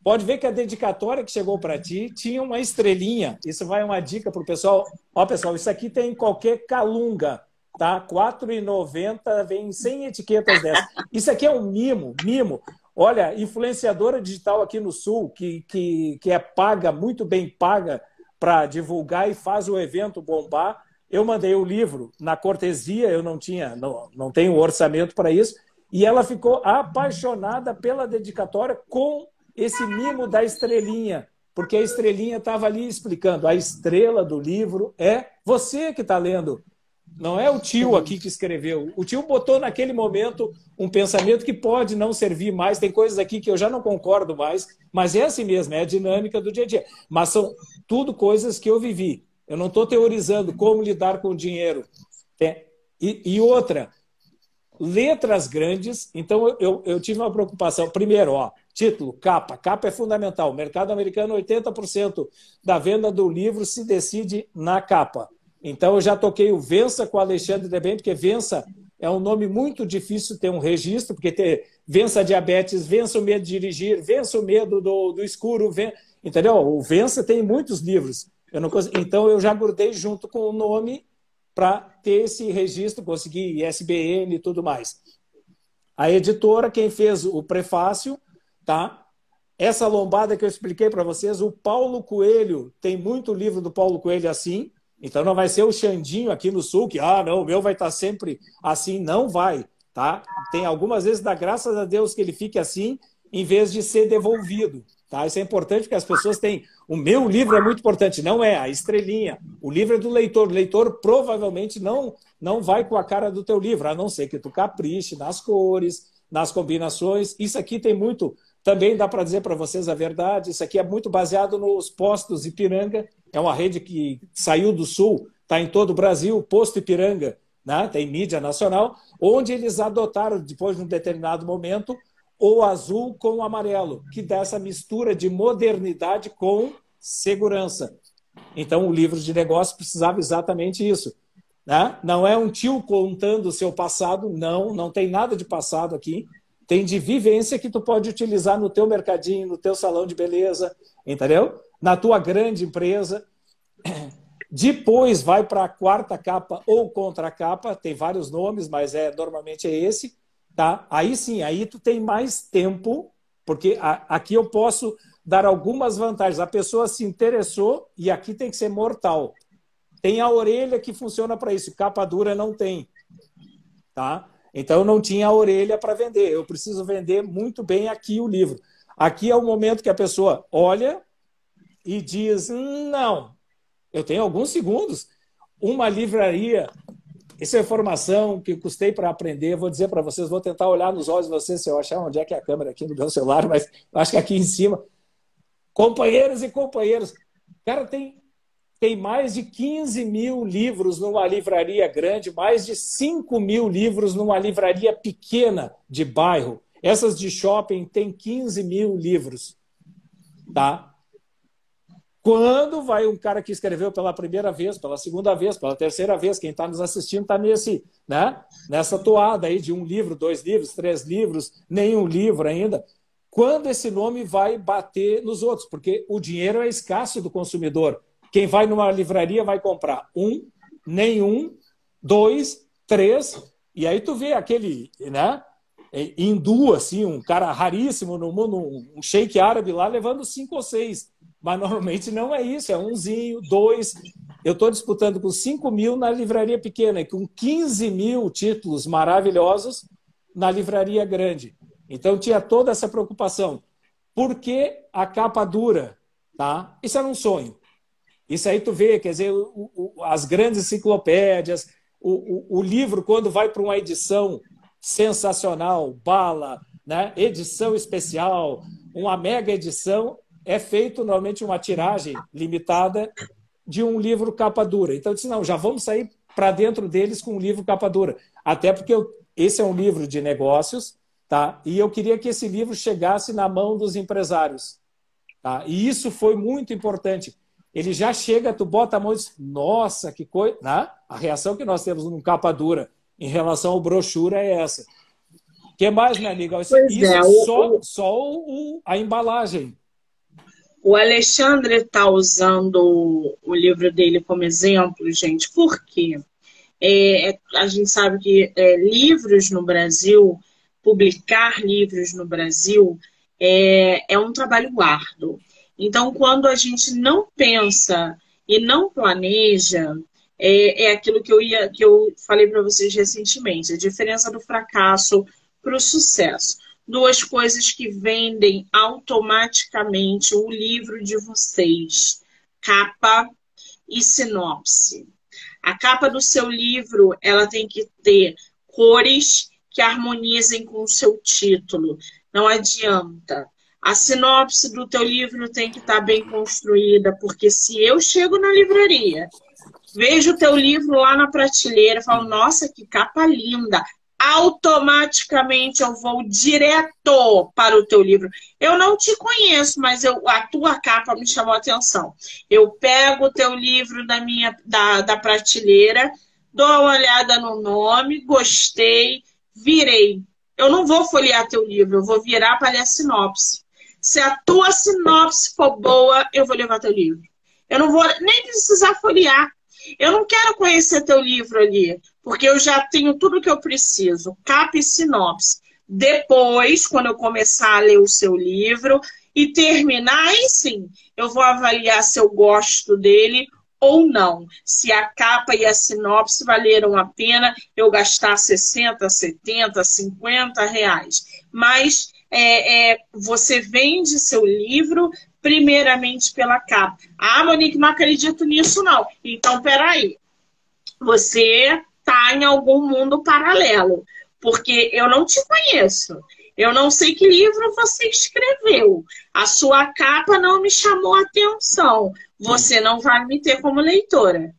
Pode ver que a dedicatória que chegou para ti tinha uma estrelinha. Isso vai uma dica para o pessoal. Ó, pessoal, isso aqui tem em qualquer calunga, tá? R$ 4,90 vem sem etiquetas dessa. Isso aqui é um mimo, mimo. Olha, influenciadora digital aqui no Sul, que, que, que é paga, muito bem paga para divulgar e faz o evento bombar. Eu mandei o livro na cortesia, eu não tinha, não, não tenho orçamento para isso, e ela ficou apaixonada pela dedicatória com esse mimo da estrelinha, porque a estrelinha estava ali explicando. A estrela do livro é você que está lendo. Não é o tio aqui que escreveu. O tio botou naquele momento um pensamento que pode não servir mais. Tem coisas aqui que eu já não concordo mais, mas é assim mesmo, é a dinâmica do dia a dia. Mas são tudo coisas que eu vivi. Eu não estou teorizando como lidar com o dinheiro. É. E, e, outra, letras grandes. Então, eu, eu tive uma preocupação. Primeiro, ó, Título, capa. Capa é fundamental. Mercado americano, 80% da venda do livro se decide na capa. Então, eu já toquei o Vença com o Alexandre Debem, porque Vença é um nome muito difícil ter um registro, porque ter Vença diabetes, Vença o medo de dirigir, Vença o medo do, do escuro. Ven... Entendeu? O Vença tem muitos livros. Eu não. Então, eu já grudei junto com o nome para ter esse registro, conseguir ISBN e tudo mais. A editora, quem fez o prefácio, tá? Essa lombada que eu expliquei para vocês, o Paulo Coelho tem muito livro do Paulo Coelho assim. Então não vai ser o Xandinho aqui no sul que, ah, não, o meu vai estar tá sempre assim. Não vai, tá? Tem algumas vezes, dá graças a Deus que ele fique assim em vez de ser devolvido. Tá? Isso é importante porque as pessoas têm. O meu livro é muito importante, não é a estrelinha. O livro é do leitor. O leitor provavelmente não, não vai com a cara do teu livro, a não ser que tu capriche nas cores, nas combinações. Isso aqui tem muito. Também dá para dizer para vocês a verdade. Isso aqui é muito baseado nos postos Ipiranga. É uma rede que saiu do sul, está em todo o Brasil. Posto Ipiranga, né? tem mídia nacional, onde eles adotaram, depois de um determinado momento, o azul com o amarelo, que dá essa mistura de modernidade com segurança. Então, o livro de negócio precisava exatamente isso. Né? Não é um tio contando o seu passado, não, não tem nada de passado aqui. Tem de vivência que tu pode utilizar no teu mercadinho, no teu salão de beleza, entendeu? Na tua grande empresa. Depois vai para a quarta capa ou contra capa, tem vários nomes, mas é normalmente é esse tá? Aí sim, aí tu tem mais tempo, porque a, aqui eu posso dar algumas vantagens. A pessoa se interessou e aqui tem que ser mortal. Tem a orelha que funciona para isso, capa dura não tem, tá? Então eu não tinha a orelha para vender. Eu preciso vender muito bem aqui o livro. Aqui é o momento que a pessoa olha e diz: não, eu tenho alguns segundos. Uma livraria isso é informação que custei para aprender. Vou dizer para vocês, vou tentar olhar nos olhos de vocês se eu achar onde é que é a câmera aqui no meu celular, mas acho que aqui em cima. Companheiros e companheiros, cara, tem, tem mais de 15 mil livros numa livraria grande, mais de 5 mil livros numa livraria pequena de bairro. Essas de shopping têm 15 mil livros. Tá? Quando vai um cara que escreveu pela primeira vez, pela segunda vez, pela terceira vez, quem está nos assistindo está nesse, né? nessa toada aí de um livro, dois livros, três livros, nenhum livro ainda. Quando esse nome vai bater nos outros? Porque o dinheiro é escasso do consumidor. Quem vai numa livraria vai comprar um, nenhum, dois, três, e aí tu vê aquele, né? Hindu, assim, um cara raríssimo no mundo, um sheik árabe lá, levando cinco ou seis mas normalmente não é isso, é umzinho, dois. Eu estou disputando com 5 mil na livraria pequena e com 15 mil títulos maravilhosos na livraria grande. Então tinha toda essa preocupação. Por que a capa dura? Tá? Isso era um sonho. Isso aí tu vê, quer dizer, o, o, as grandes enciclopédias, o, o livro, quando vai para uma edição sensacional, bala, né? edição especial, uma mega edição, é feito normalmente uma tiragem limitada de um livro capa dura. Então, eu disse, não, já vamos sair para dentro deles com um livro capa dura. Até porque eu, esse é um livro de negócios, tá? e eu queria que esse livro chegasse na mão dos empresários. Tá? E isso foi muito importante. Ele já chega, tu bota a mão e diz, nossa, que coisa. Né? A reação que nós temos num capa dura em relação ao brochura é essa. O que mais, minha amiga? Isso, pois é, só, o... só o, a embalagem. O Alexandre está usando o livro dele como exemplo, gente, por quê? É, é, a gente sabe que é, livros no Brasil, publicar livros no Brasil, é, é um trabalho árduo. Então, quando a gente não pensa e não planeja, é, é aquilo que eu, ia, que eu falei para vocês recentemente, a diferença do fracasso para o sucesso duas coisas que vendem automaticamente o livro de vocês: capa e sinopse. A capa do seu livro, ela tem que ter cores que harmonizem com o seu título. Não adianta. A sinopse do teu livro tem que estar bem construída, porque se eu chego na livraria, vejo o teu livro lá na prateleira, falo, nossa, que capa linda automaticamente eu vou direto para o teu livro. Eu não te conheço, mas eu, a tua capa me chamou a atenção. Eu pego o teu livro da minha da, da prateleira, dou uma olhada no nome, gostei, virei. Eu não vou folhear teu livro, eu vou virar para ler a sinopse. Se a tua sinopse for boa, eu vou levar teu livro. Eu não vou nem precisar folhear. Eu não quero conhecer teu livro ali, porque eu já tenho tudo que eu preciso, capa e sinopse. Depois, quando eu começar a ler o seu livro e terminar, aí sim, eu vou avaliar se eu gosto dele ou não. Se a capa e a sinopse valeram a pena eu gastar 60, 70, 50 reais. Mas é, é, você vende seu livro primeiramente pela capa. Ah, Monique, não acredito nisso, não. Então, peraí. Você está em algum mundo paralelo, porque eu não te conheço. Eu não sei que livro você escreveu. A sua capa não me chamou a atenção. Você não vai me ter como leitora.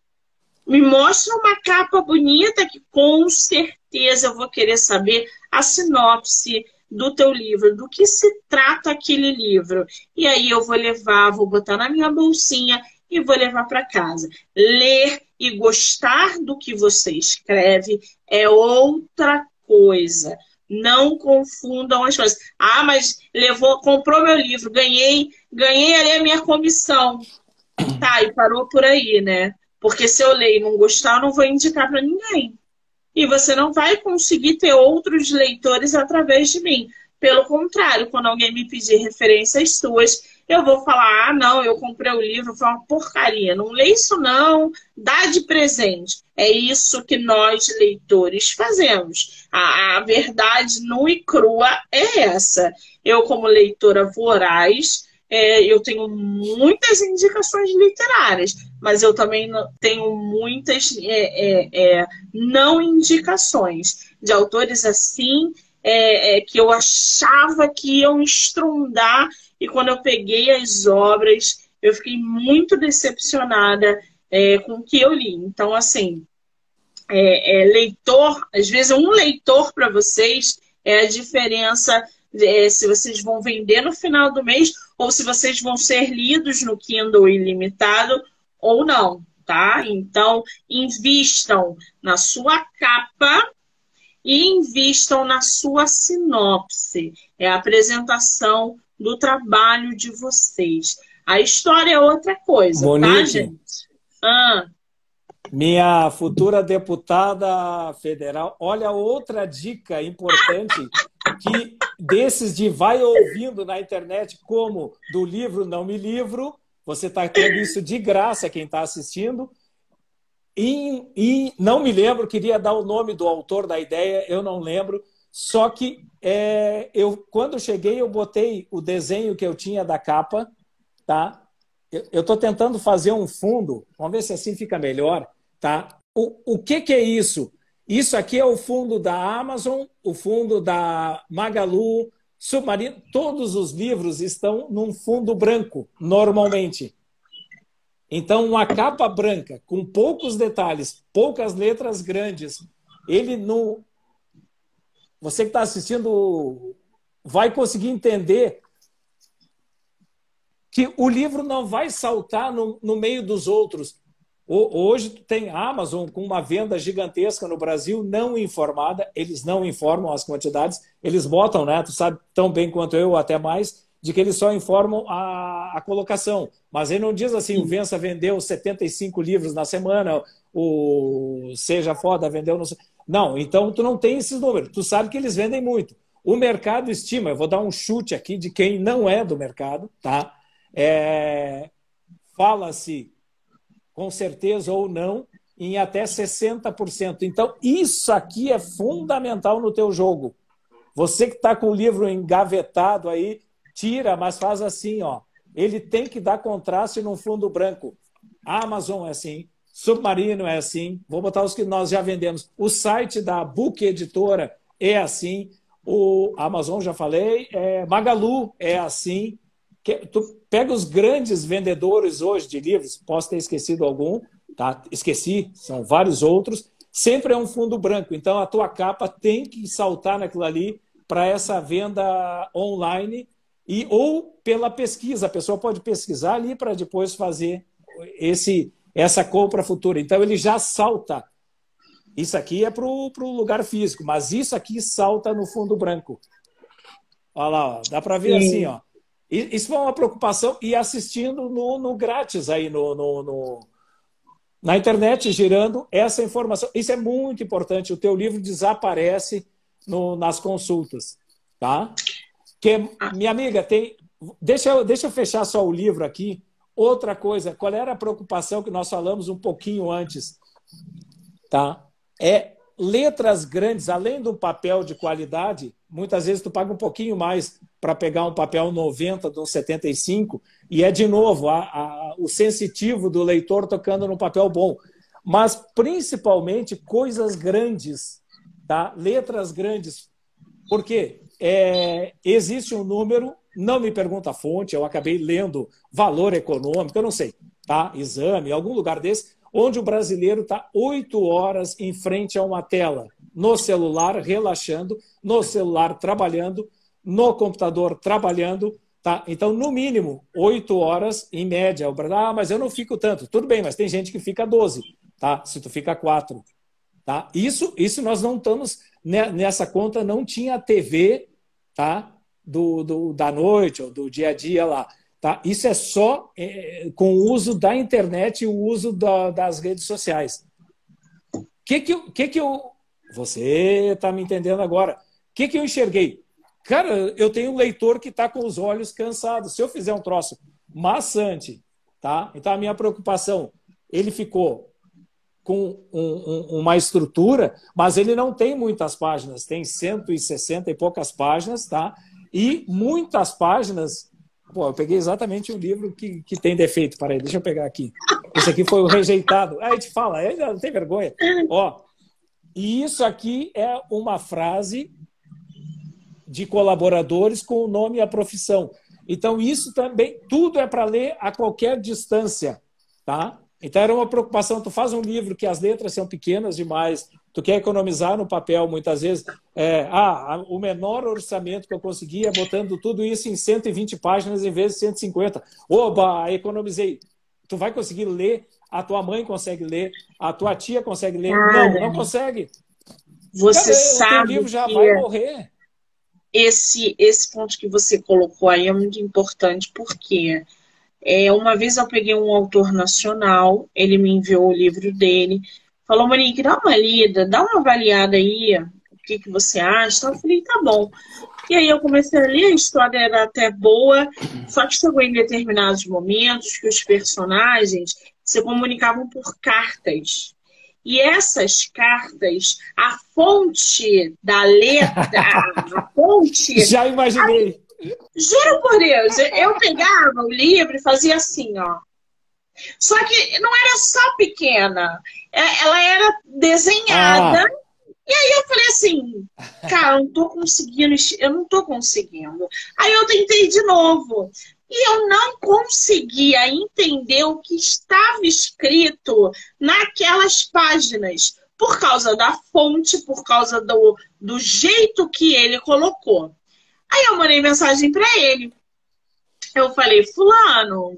Me mostra uma capa bonita que com certeza eu vou querer saber a sinopse do teu livro, do que se trata aquele livro. E aí eu vou levar, vou botar na minha bolsinha e vou levar para casa. Ler e gostar do que você escreve é outra coisa. Não confundam as coisas. Ah, mas levou, comprou meu livro, ganhei, ganhei ali a minha comissão. Tá, e parou por aí, né? Porque se eu ler e não gostar, eu não vou indicar para ninguém. E você não vai conseguir ter outros leitores através de mim. Pelo contrário, quando alguém me pedir referências suas, eu vou falar: ah, não, eu comprei o livro, foi uma porcaria. Não lê isso, não, dá de presente. É isso que nós, leitores, fazemos. A, a verdade nua e crua é essa. Eu, como leitora voraz, é, eu tenho muitas indicações literárias, mas eu também tenho muitas é, é, é, não indicações de autores assim é, é, que eu achava que iam estrondar e quando eu peguei as obras eu fiquei muito decepcionada com o que eu li. Então, assim, leitor, às vezes um leitor para vocês é a diferença se vocês vão vender no final do mês ou se vocês vão ser lidos no Kindle ilimitado ou não, tá? Então, invistam na sua capa e invistam na sua sinopse. É a apresentação do trabalho de vocês. A história é outra coisa, tá, Monique, tá, gente? Ah. Minha futura deputada federal, olha outra dica importante que desses de vai ouvindo na internet, como do livro Não Me Livro, você está tendo isso de graça, quem está assistindo. E, e, não me lembro, queria dar o nome do autor da ideia, eu não lembro. Só que é, eu, quando cheguei, eu botei o desenho que eu tinha da capa, tá? Eu estou tentando fazer um fundo, vamos ver se assim fica melhor, tá? O, o que, que é isso? Isso aqui é o fundo da Amazon, o fundo da Magalu, Submarino. Todos os livros estão num fundo branco, normalmente. Então, uma capa branca, com poucos detalhes, poucas letras grandes, ele não. Você que está assistindo vai conseguir entender que o livro não vai saltar no, no meio dos outros. Hoje tem Amazon com uma venda gigantesca no Brasil, não informada, eles não informam as quantidades, eles botam, né? Tu sabe tão bem quanto eu, até mais, de que eles só informam a, a colocação. Mas ele não diz assim, o Vença vendeu 75 livros na semana, o Seja Foda vendeu... Não, não, então tu não tem esses números, tu sabe que eles vendem muito. O mercado estima, eu vou dar um chute aqui de quem não é do mercado, tá? É, Fala-se com certeza ou não, em até 60%. Então, isso aqui é fundamental no teu jogo. Você que está com o livro engavetado aí, tira, mas faz assim, ó. Ele tem que dar contraste no fundo branco. Amazon é assim, Submarino é assim. Vou botar os que nós já vendemos. O site da Book Editora é assim. O Amazon já falei, é, Magalu é assim. Tu pega os grandes vendedores hoje de livros, posso ter esquecido algum, tá? Esqueci, são vários outros. Sempre é um fundo branco, então a tua capa tem que saltar naquilo ali para essa venda online e ou pela pesquisa. A pessoa pode pesquisar ali para depois fazer esse essa compra futura. Então ele já salta. Isso aqui é para o lugar físico, mas isso aqui salta no fundo branco. Olha lá, ó. dá para ver Sim. assim, ó. Isso foi uma preocupação e assistindo no, no grátis aí no, no, no, na internet, girando essa informação. Isso é muito importante. O teu livro desaparece no, nas consultas, tá? Que minha amiga tem. Deixa eu, deixa eu fechar só o livro aqui. Outra coisa, qual era a preocupação que nós falamos um pouquinho antes, tá? É letras grandes, além do papel de qualidade, muitas vezes tu paga um pouquinho mais para pegar um papel 90 de um 75, e é de novo a, a, o sensitivo do leitor tocando no papel bom. Mas principalmente coisas grandes, tá? letras grandes. Porque é, existe um número, não me pergunta a fonte, eu acabei lendo valor econômico, eu não sei, tá? Exame, algum lugar desse, onde o brasileiro está oito horas em frente a uma tela, no celular relaxando, no celular trabalhando, no computador trabalhando. Tá? Então, no mínimo, oito horas em média. Ah, mas eu não fico tanto. Tudo bem, mas tem gente que fica 12, tá? se tu fica quatro. Tá? Isso, isso nós não estamos nessa conta, não tinha TV tá? do, do, da noite ou do dia a dia lá. Tá? Isso é só é, com o uso da internet e o uso da, das redes sociais. O que, que, que, que eu. Você está me entendendo agora. O que, que eu enxerguei? Cara, eu tenho um leitor que está com os olhos cansados. Se eu fizer um troço maçante, tá? Então a minha preocupação, ele ficou com um, um, uma estrutura, mas ele não tem muitas páginas, tem 160 e poucas páginas, tá? E muitas páginas Pô, eu peguei exatamente o livro que, que tem defeito. Para aí, deixa eu pegar aqui. Esse aqui foi o rejeitado. Aí te fala, aí não tem vergonha. Ó, e isso aqui é uma frase de colaboradores com o nome e a profissão. Então, isso também, tudo é para ler a qualquer distância, tá? Então, era uma preocupação. Tu faz um livro que as letras são pequenas demais, tu quer economizar no papel muitas vezes. É, ah, o menor orçamento que eu conseguia botando tudo isso em 120 páginas em vez de 150. Oba, economizei. Tu vai conseguir ler, a tua mãe consegue ler, a tua tia consegue ler. não, não consegue. Você sabe. O livro já vai morrer. Esse, esse ponto que você colocou aí é muito importante, porque é, uma vez eu peguei um autor nacional, ele me enviou o livro dele falou, Monique, dá uma lida, dá uma avaliada aí, o que, que você acha? Então, eu falei, tá bom. E aí eu comecei a ler, a história era até boa, só que chegou em determinados momentos que os personagens se comunicavam por cartas. E essas cartas, a fonte da letra, a fonte. Já imaginei. juro por Deus, eu pegava o livro e fazia assim, ó. Só que não era só pequena, é, ela era desenhada. Ah. E aí eu falei assim, cara, eu não tô conseguindo, eu não tô conseguindo. Aí eu tentei de novo. E eu não conseguia entender o que estava escrito naquelas páginas, por causa da fonte, por causa do, do jeito que ele colocou. Aí eu mandei mensagem para ele. Eu falei, Fulano,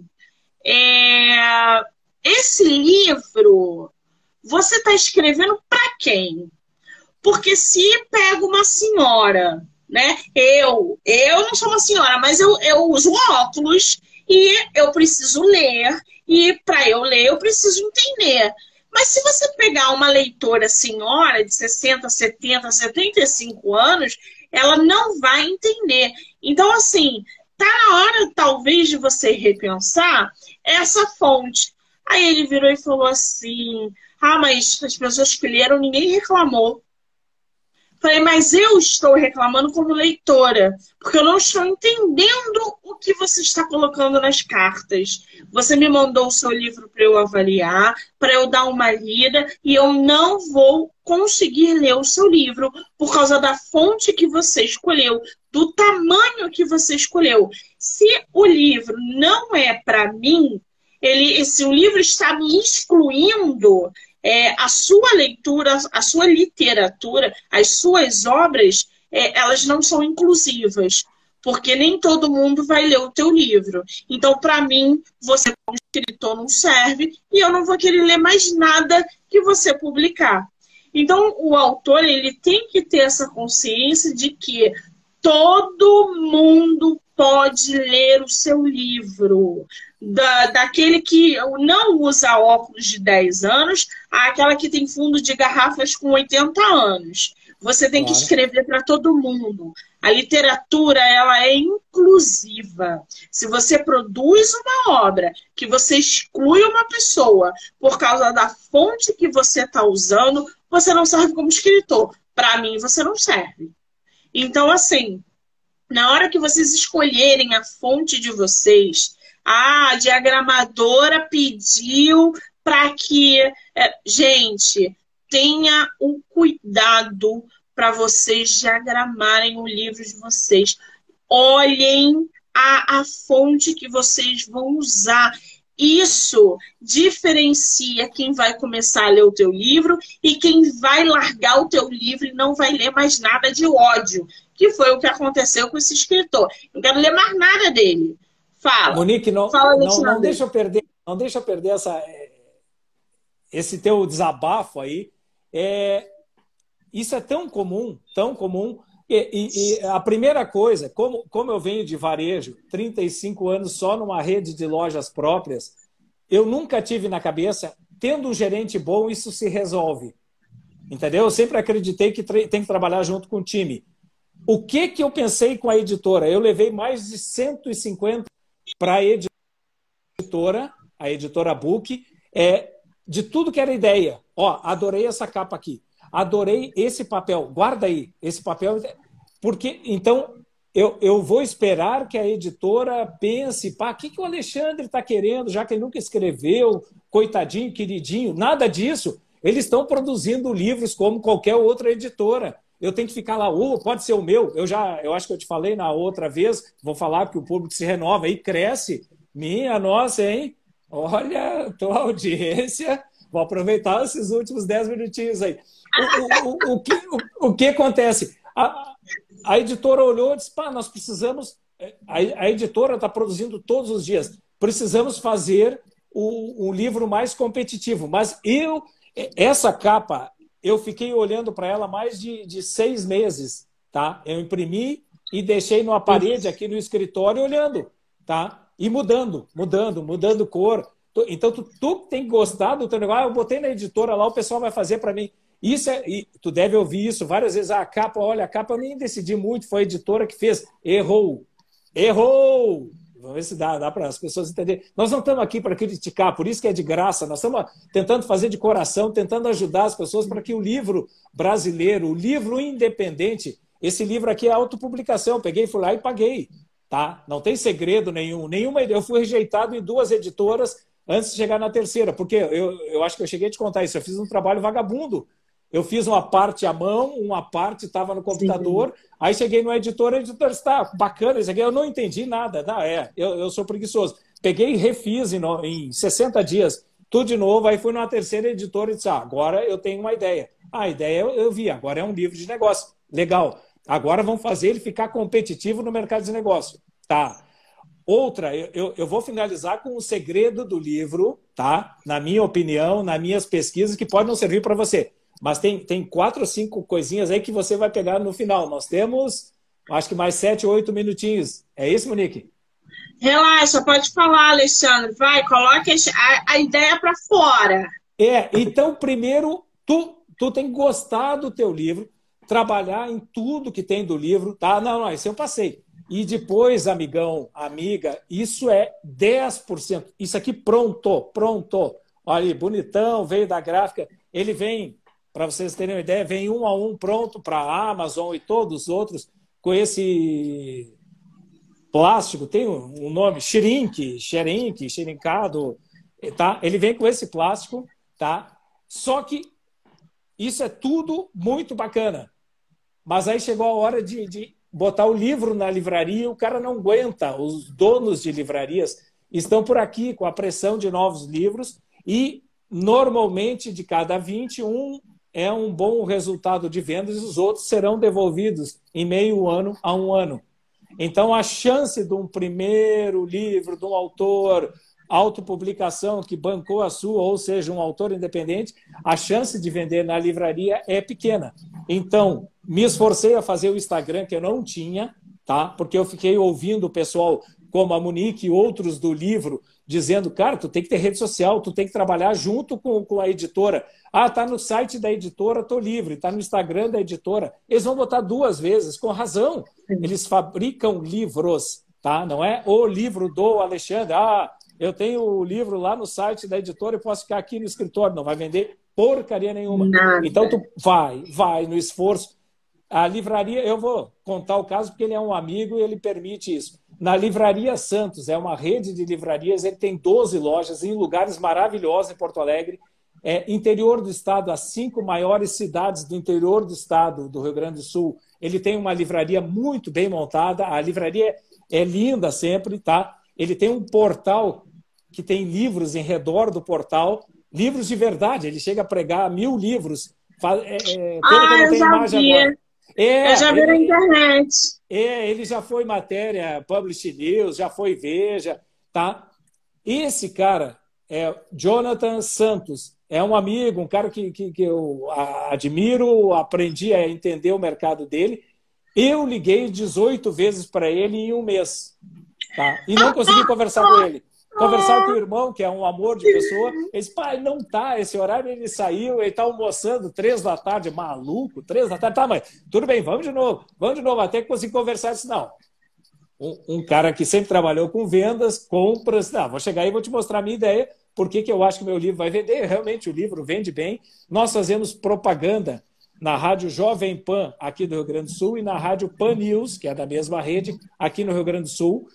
é, esse livro você está escrevendo para quem? Porque se pega uma senhora, né? Eu, eu não sou uma senhora, mas eu, eu uso óculos e eu preciso ler, e para eu ler eu preciso entender. Mas se você pegar uma leitora senhora de 60, 70, 75 anos, ela não vai entender. Então, assim, tá na hora, talvez, de você repensar essa fonte. Aí ele virou e falou assim: ah, mas as pessoas que leram, ninguém reclamou. Falei, mas eu estou reclamando como leitora, porque eu não estou entendendo o que você está colocando nas cartas. Você me mandou o seu livro para eu avaliar, para eu dar uma lida, e eu não vou conseguir ler o seu livro por causa da fonte que você escolheu, do tamanho que você escolheu. Se o livro não é para mim, ele, se o livro está me excluindo, é, a sua leitura, a sua literatura, as suas obras, é, elas não são inclusivas, porque nem todo mundo vai ler o teu livro. Então, para mim, você como escritor não serve e eu não vou querer ler mais nada que você publicar. Então, o autor ele tem que ter essa consciência de que todo mundo pode ler o seu livro. Da, daquele que não usa óculos de 10 anos àquela que tem fundo de garrafas com 80 anos. Você tem claro. que escrever para todo mundo. A literatura ela é inclusiva. Se você produz uma obra que você exclui uma pessoa por causa da fonte que você está usando, você não serve como escritor. Para mim, você não serve. Então, assim, na hora que vocês escolherem a fonte de vocês, a diagramadora pediu para que. É, gente, tenha o cuidado para vocês diagramarem o livro de vocês. Olhem a, a fonte que vocês vão usar. Isso diferencia quem vai começar a ler o teu livro e quem vai largar o teu livro e não vai ler mais nada de ódio, que foi o que aconteceu com esse escritor. Não quero ler mais nada dele. Fala. Monique, não, Fala, não, não deixa eu perder, não deixa eu perder essa, é, esse teu desabafo aí. É, isso é tão comum, tão comum. E, e, e, a primeira coisa, como, como eu venho de varejo, 35 anos só numa rede de lojas próprias, eu nunca tive na cabeça, tendo um gerente bom, isso se resolve. Entendeu? Eu sempre acreditei que tem que trabalhar junto com o time. O que, que eu pensei com a editora? Eu levei mais de 150 para a editora, a editora Book, é, de tudo que era ideia. Ó, adorei essa capa aqui. Adorei esse papel. Guarda aí, esse papel. Porque, então, eu, eu vou esperar que a editora pense, pá, o que, que o Alexandre está querendo, já que ele nunca escreveu, coitadinho, queridinho, nada disso. Eles estão produzindo livros como qualquer outra editora. Eu tenho que ficar lá, oh, pode ser o meu. Eu já, eu acho que eu te falei na outra vez, vou falar que o público se renova e cresce. Minha nossa, hein? Olha, tua audiência. Vou aproveitar esses últimos dez minutinhos aí. O, o, que, o, que acontece? A, a editora olhou e disse: pá, nós precisamos. A, a editora está produzindo todos os dias. Precisamos fazer o, livro mais competitivo. Mas eu, essa capa, eu fiquei olhando para ela mais de, de seis meses. Tá? Eu imprimi e deixei numa parede aqui no escritório olhando. Tá? E mudando, mudando, mudando cor. Então, tu, tu tem que gostar do teu negócio. Ah, eu botei na editora lá, o pessoal vai fazer para mim. Isso é, e tu deve ouvir isso várias vezes. Ah, a capa, olha, a capa eu nem decidi muito, foi a editora que fez. Errou. Errou! Vamos ver se dá, dá para as pessoas entenderem. Nós não estamos aqui para criticar, por isso que é de graça. Nós estamos tentando fazer de coração, tentando ajudar as pessoas para que o livro brasileiro, o livro independente, esse livro aqui é autopublicação. Eu peguei, fui lá e paguei. Tá? Não tem segredo nenhum. Nenhuma, eu fui rejeitado em duas editoras antes de chegar na terceira, porque eu, eu acho que eu cheguei a te contar isso. Eu fiz um trabalho vagabundo eu fiz uma parte à mão, uma parte estava no computador. Sim. Aí cheguei no editor, o editor está bacana isso aqui. Eu não entendi nada. Não, é, eu, eu sou preguiçoso. Peguei e refiz em, em 60 dias, tudo de novo. Aí fui numa terceira editora e disse: ah, agora eu tenho uma ideia. Ah, a ideia eu, eu vi, agora é um livro de negócio. Legal. Agora vamos fazer ele ficar competitivo no mercado de negócio. Tá. Outra, eu, eu vou finalizar com o segredo do livro, tá? Na minha opinião, nas minhas pesquisas, que pode não servir para você. Mas tem, tem quatro ou cinco coisinhas aí que você vai pegar no final. Nós temos, acho que mais sete ou oito minutinhos. É isso, Monique? Relaxa, pode falar, Alexandre. Vai, coloque a, a ideia para fora. É, então, primeiro, tu, tu tem que gostar do teu livro, trabalhar em tudo que tem do livro, tá? Não, não, isso eu passei. E depois, amigão, amiga, isso é 10%. Isso aqui pronto, pronto. Olha aí, bonitão, veio da gráfica. Ele vem para vocês terem uma ideia, vem um a um pronto para a Amazon e todos os outros com esse plástico, tem um nome, shrink, shrink, shrinkado, tá? Ele vem com esse plástico, tá? Só que isso é tudo muito bacana. Mas aí chegou a hora de, de botar o livro na livraria, o cara não aguenta. Os donos de livrarias estão por aqui com a pressão de novos livros e normalmente de cada 21 é um bom resultado de vendas e os outros serão devolvidos em meio ano a um ano. Então, a chance de um primeiro livro de um autor, autopublicação que bancou a sua, ou seja, um autor independente, a chance de vender na livraria é pequena. Então, me esforcei a fazer o Instagram que eu não tinha, tá? Porque eu fiquei ouvindo o pessoal como a Monique e outros do livro dizendo, cara, tu tem que ter rede social, tu tem que trabalhar junto com, com a editora. Ah, tá no site da editora, tô livre, tá no Instagram da editora. Eles vão botar duas vezes, com razão. Eles fabricam livros, tá? Não é o livro do Alexandre. Ah, eu tenho o livro lá no site da editora e posso ficar aqui no escritório. Não vai vender porcaria nenhuma. Nada. Então tu vai, vai no esforço. A livraria, eu vou contar o caso porque ele é um amigo e ele permite isso. Na Livraria Santos, é uma rede de livrarias, ele tem 12 lojas em lugares maravilhosos em Porto Alegre. É, interior do estado, as cinco maiores cidades do interior do estado do Rio Grande do Sul, ele tem uma livraria muito bem montada. A livraria é linda sempre, tá? Ele tem um portal que tem livros em redor do portal, livros de verdade. Ele chega a pregar mil livros. É, é, ah, eu já vi. Agora. É, eu já vi ele, na internet. É, ele já foi matéria Publish News, já foi Veja, tá? Esse cara é Jonathan Santos. É um amigo, um cara que, que, que eu admiro, aprendi a entender o mercado dele. Eu liguei 18 vezes para ele em um mês. Tá? E não consegui conversar com ele. Conversar com o irmão, que é um amor de pessoa. Ele disse, pai, não tá, esse horário ele saiu, ele tá almoçando três da tarde, maluco, três da tarde. Tá, mas tudo bem, vamos de novo, vamos de novo, até que consegui conversar. Eu disse, não, um, cara que sempre trabalhou com vendas, compras, não, vou chegar aí e vou te mostrar a minha ideia, por que, que eu acho que meu livro vai vender. Realmente, o livro vende bem. Nós fazemos propaganda na Rádio Jovem Pan, aqui do Rio Grande do Sul, e na Rádio Pan News, que é da mesma rede, aqui no Rio Grande do Sul.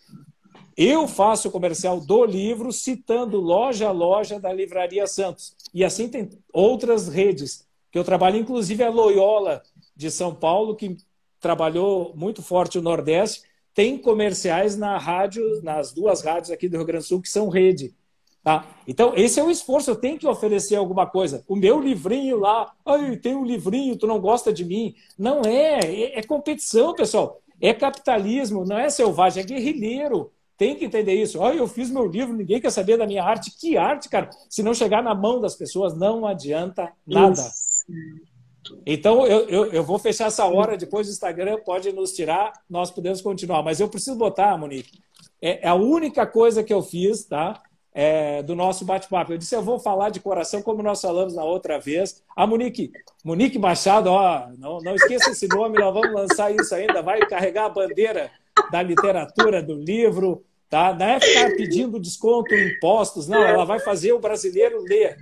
Eu faço o comercial do livro citando loja a loja da Livraria Santos. E assim tem outras redes, que eu trabalho, inclusive a Loyola de São Paulo, que trabalhou muito forte o Nordeste, tem comerciais na rádio, nas duas rádios aqui do Rio Grande do Sul, que são rede. Tá? Então, esse é o esforço, eu tenho que oferecer alguma coisa. O meu livrinho lá, ai, tem um livrinho, tu não gosta de mim. Não é, é, é competição, pessoal. É capitalismo, não é selvagem, é guerrilheiro. Tem que entender isso. Olha, eu fiz meu livro, ninguém quer saber da minha arte. Que arte, cara? Se não chegar na mão das pessoas, não adianta nada. Isso. Então, eu, eu, eu, vou fechar essa hora, depois o Instagram pode nos tirar, nós podemos continuar. Mas eu preciso botar, Monique, é, é a única coisa que eu fiz, tá? é, do nosso bate-papo. Eu disse, eu vou falar de coração, como nós falamos na outra vez. A Monique, Monique Machado, ó, não, não esqueça esse nome, nós vamos lançar isso ainda, vai carregar a bandeira da literatura, do livro, tá? Não é ficar pedindo desconto impostos, não, ela vai fazer o brasileiro ler.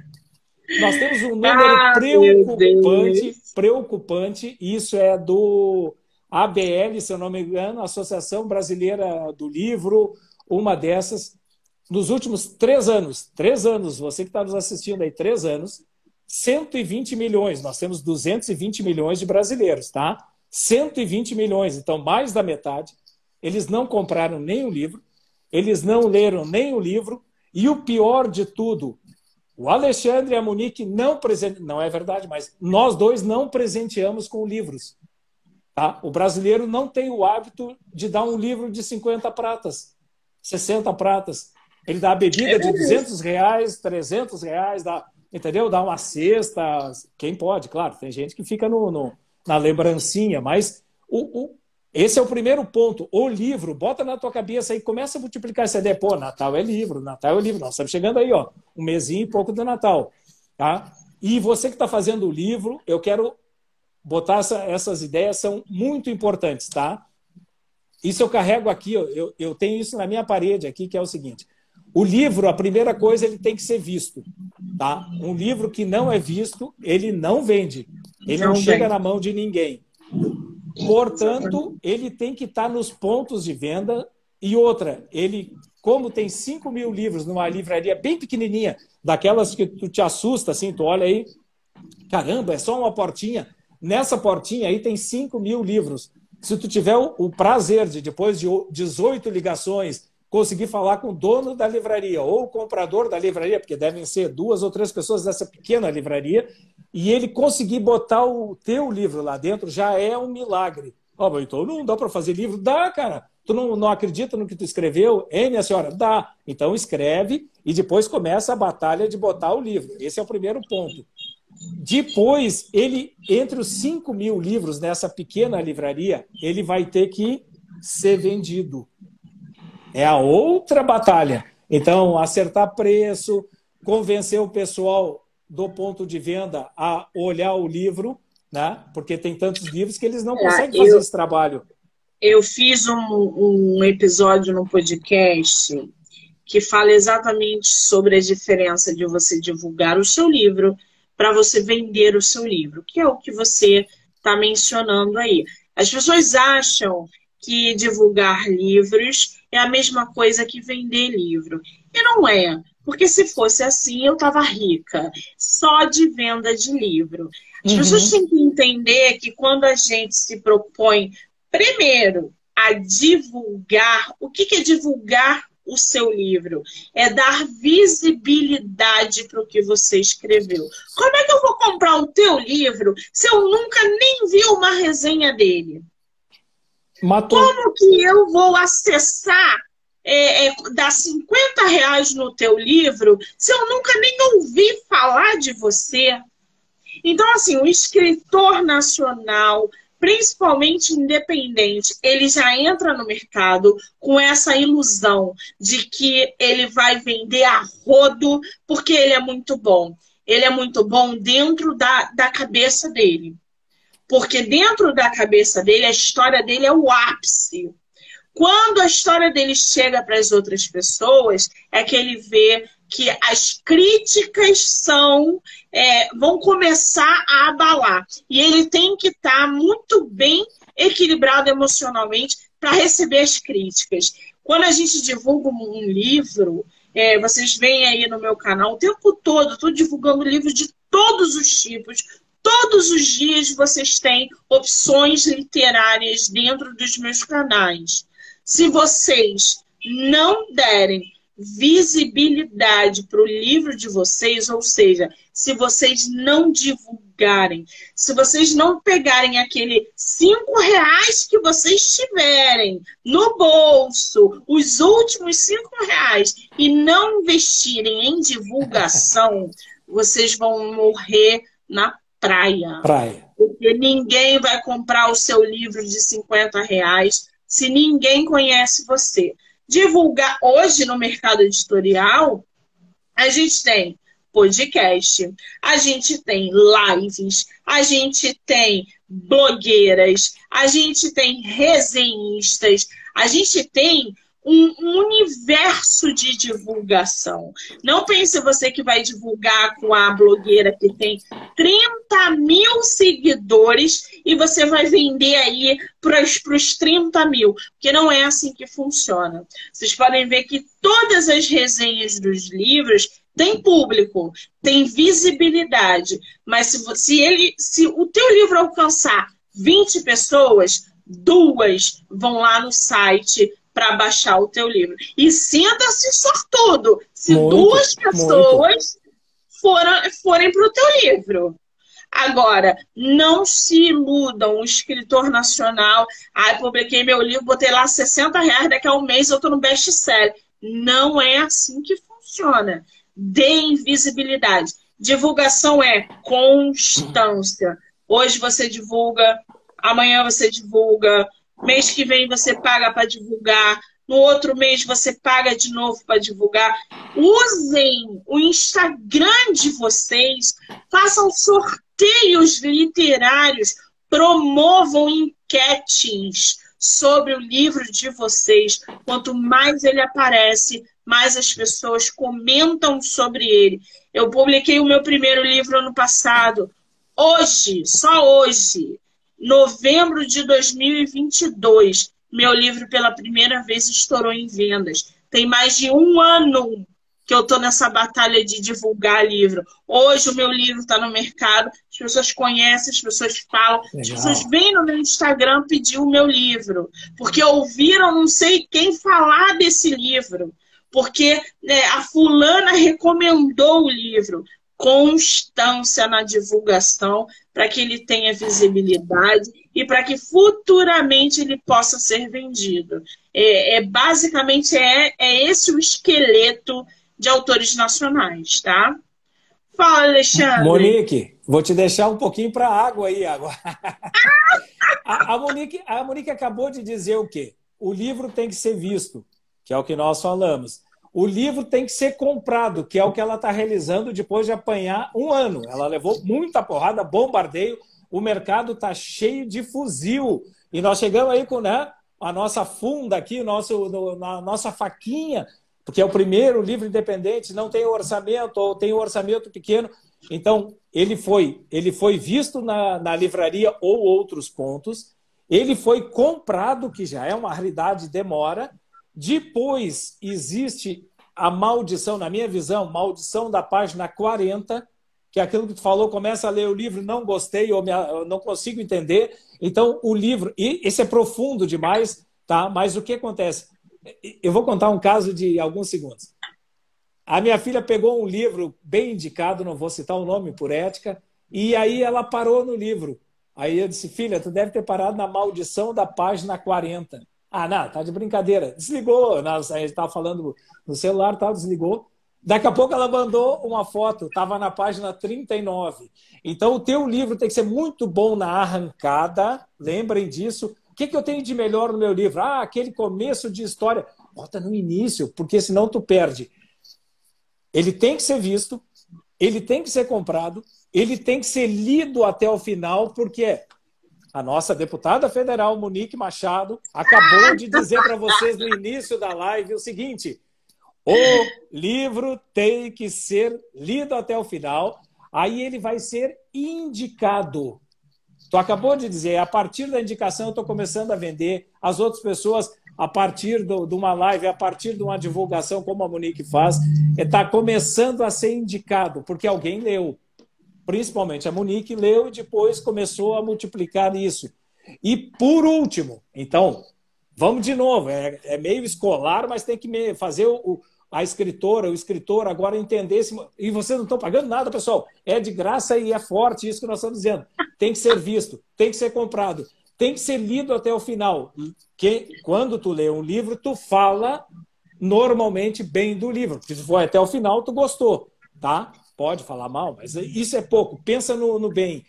Nós temos um número ah, preocupante, preocupante, isso é do ABL, se eu não me engano, Associação Brasileira do Livro, uma dessas, nos últimos três anos, três anos, você que está nos assistindo aí, três anos, 120 milhões. Nós temos 220 milhões de brasileiros, tá? 120 milhões, então mais da metade. Eles não compraram nem o livro, eles não leram nem o livro, e o pior de tudo, o Alexandre e a Monique não presentearam, não é verdade, mas nós dois não presenteamos com livros. Tá? O brasileiro não tem o hábito de dar um livro de 50 pratas, 60 pratas. Ele dá a bebida é de 200 reais, 300 reais, dá, entendeu? Dá uma cesta. Quem pode, claro. Tem gente que fica no, no na lembrancinha, mas o, o, esse é o primeiro ponto. O livro, bota na tua cabeça aí, começa a multiplicar essa ideia. Pô, Natal é livro, Natal é livro. Nós estamos chegando aí, ó, um mesinho e pouco do Natal. Tá? E você que está fazendo o livro, eu quero botar essa, essas ideias, são muito importantes, tá? Isso eu carrego aqui, eu, eu tenho isso na minha parede aqui, que é o seguinte: o livro, a primeira coisa, ele tem que ser visto. Tá? Um livro que não é visto, ele não vende. Ele não, não chega na mão de ninguém. Portanto, ele tem que estar nos pontos de venda. E outra, ele, como tem 5 mil livros numa livraria bem pequenininha, daquelas que tu te assusta, assim, tu olha aí, caramba, é só uma portinha. Nessa portinha aí tem 5 mil livros. Se tu tiver o prazer de, depois de 18 ligações, conseguir falar com o dono da livraria ou o comprador da livraria, porque devem ser duas ou três pessoas dessa pequena livraria, e ele conseguir botar o teu livro lá dentro já é um milagre. Oh, então não dá para fazer livro? Dá, cara. Tu não, não acredita no que tu escreveu? Hein, minha senhora? Dá. Então escreve e depois começa a batalha de botar o livro. Esse é o primeiro ponto. Depois, ele, entre os 5 mil livros nessa pequena livraria, ele vai ter que ser vendido. É a outra batalha. Então, acertar preço, convencer o pessoal do ponto de venda a olhar o livro, né? porque tem tantos livros que eles não é, conseguem fazer esse trabalho. Eu fiz um, um episódio no podcast que fala exatamente sobre a diferença de você divulgar o seu livro, para você vender o seu livro, que é o que você está mencionando aí. As pessoas acham que divulgar livros é a mesma coisa que vender livro. E não é. Porque se fosse assim, eu estava rica, só de venda de livro. As uhum. pessoas têm que entender que quando a gente se propõe, primeiro, a divulgar, o que, que é divulgar o seu livro? É dar visibilidade para o que você escreveu. Como é que eu vou comprar o teu livro se eu nunca nem vi uma resenha dele? Matou. Como que eu vou acessar é, é, dar 50 reais no teu livro se eu nunca nem ouvi falar de você? Então, assim, o escritor nacional, principalmente independente, ele já entra no mercado com essa ilusão de que ele vai vender a rodo porque ele é muito bom. Ele é muito bom dentro da, da cabeça dele. Porque dentro da cabeça dele, a história dele é o ápice. Quando a história dele chega para as outras pessoas, é que ele vê que as críticas são é, vão começar a abalar. E ele tem que estar tá muito bem equilibrado emocionalmente para receber as críticas. Quando a gente divulga um livro, é, vocês veem aí no meu canal o tempo todo, estou divulgando livros de todos os tipos. Todos os dias vocês têm opções literárias dentro dos meus canais. Se vocês não derem visibilidade para o livro de vocês, ou seja, se vocês não divulgarem, se vocês não pegarem aquele cinco reais que vocês tiverem no bolso, os últimos cinco reais, e não investirem em divulgação, vocês vão morrer na praia. Praia. Porque ninguém vai comprar o seu livro de 50 reais se ninguém conhece você. Divulgar hoje no mercado editorial, a gente tem podcast, a gente tem lives, a gente tem blogueiras, a gente tem resenhistas, a gente tem um, universo de divulgação. Não pense você que vai divulgar com a blogueira que tem 30 mil seguidores e você vai vender aí para os 30 mil, porque não é assim que funciona. Vocês podem ver que todas as resenhas dos livros têm público, têm visibilidade, mas se, se, ele, se o teu livro alcançar 20 pessoas, duas vão lá no site para baixar o teu livro. E sinta-se sortudo se muito, duas pessoas foram, forem para o teu livro. Agora, não se iludam, o escritor nacional, ah, publiquei meu livro, botei lá 60 reais, daqui a um mês eu estou no best-seller. Não é assim que funciona. Dê visibilidade. Divulgação é constância. Hoje você divulga, amanhã você divulga, mês que vem você paga para divulgar, no outro mês você paga de novo para divulgar. Usem o Instagram de vocês, façam sorteios literários, promovam enquetes sobre o livro de vocês. Quanto mais ele aparece, mais as pessoas comentam sobre ele. Eu publiquei o meu primeiro livro ano passado. Hoje, só hoje, novembro de 2022, meu livro pela primeira vez estourou em vendas. Tem mais de um ano que eu estou nessa batalha de divulgar livro. Hoje o meu livro está no mercado, as pessoas conhecem, as pessoas falam, Legal. as pessoas vêm no meu Instagram pedir o meu livro, porque ouviram não sei quem falar desse livro, porque né, a fulana recomendou o livro constância na divulgação para que ele tenha visibilidade e para que futuramente ele possa ser vendido. É, é basicamente é, é esse o esqueleto de autores nacionais, tá? Fala, Alexandre. Monique, vou te deixar um pouquinho para água aí agora. a, a, Monique, a Monique acabou de dizer o quê? O livro tem que ser visto, que é o que nós falamos. O livro tem que ser comprado, que é o que ela está realizando depois de apanhar um ano. Ela levou muita porrada, bombardeio. O mercado está cheio de fuzil. E nós chegamos aí com né, a nossa funda aqui, nosso, a nossa faquinha, porque é o primeiro livro independente, não tem orçamento, ou tem um orçamento pequeno. Então, ele foi, ele foi visto na, na livraria ou outros pontos, ele foi comprado, que já é uma raridade, demora. Depois existe a maldição, na minha visão, maldição da página 40, que é aquilo que tu falou, começa a ler o livro, não gostei ou me, não consigo entender. Então, o livro, e esse é profundo demais, tá? Mas o que acontece? Eu vou contar um caso de alguns segundos. A minha filha pegou um livro bem indicado, não vou citar o nome por ética, e aí ela parou no livro. Aí eu disse, filha, tu deve ter parado na maldição da página 40. Ah, não, tá de brincadeira. Desligou. a gente estava falando no celular, tal, desligou. Daqui a pouco ela mandou uma foto, estava na página 39. Então, o teu livro tem que ser muito bom na arrancada, lembrem disso. O que, que eu tenho de melhor no meu livro? Ah, aquele começo de história. Bota no início, porque senão tu perde. Ele tem que ser visto, ele tem que ser comprado, ele tem que ser lido até o final, porque a nossa deputada federal, Monique Machado, acabou de dizer para vocês no início da live o seguinte: o livro tem que ser lido até o final, aí ele vai ser indicado. Tu acabou de dizer, a partir da indicação eu estou começando a vender, as outras pessoas, a partir do, de uma live, a partir de uma divulgação, como a Monique faz, está é, começando a ser indicado, porque alguém leu principalmente a Monique, leu e depois começou a multiplicar isso. E por último, então, vamos de novo, é, é meio escolar, mas tem que fazer o, a escritora, o escritor agora entender esse. E vocês não estão pagando nada, pessoal. É de graça e é forte isso que nós estamos dizendo. Tem que ser visto, tem que ser comprado, tem que ser lido até o final. Que, quando tu lê um livro, tu fala normalmente bem do livro. Se for até o final, tu gostou, tá? Pode falar mal, mas isso é pouco. Pensa no, no bem.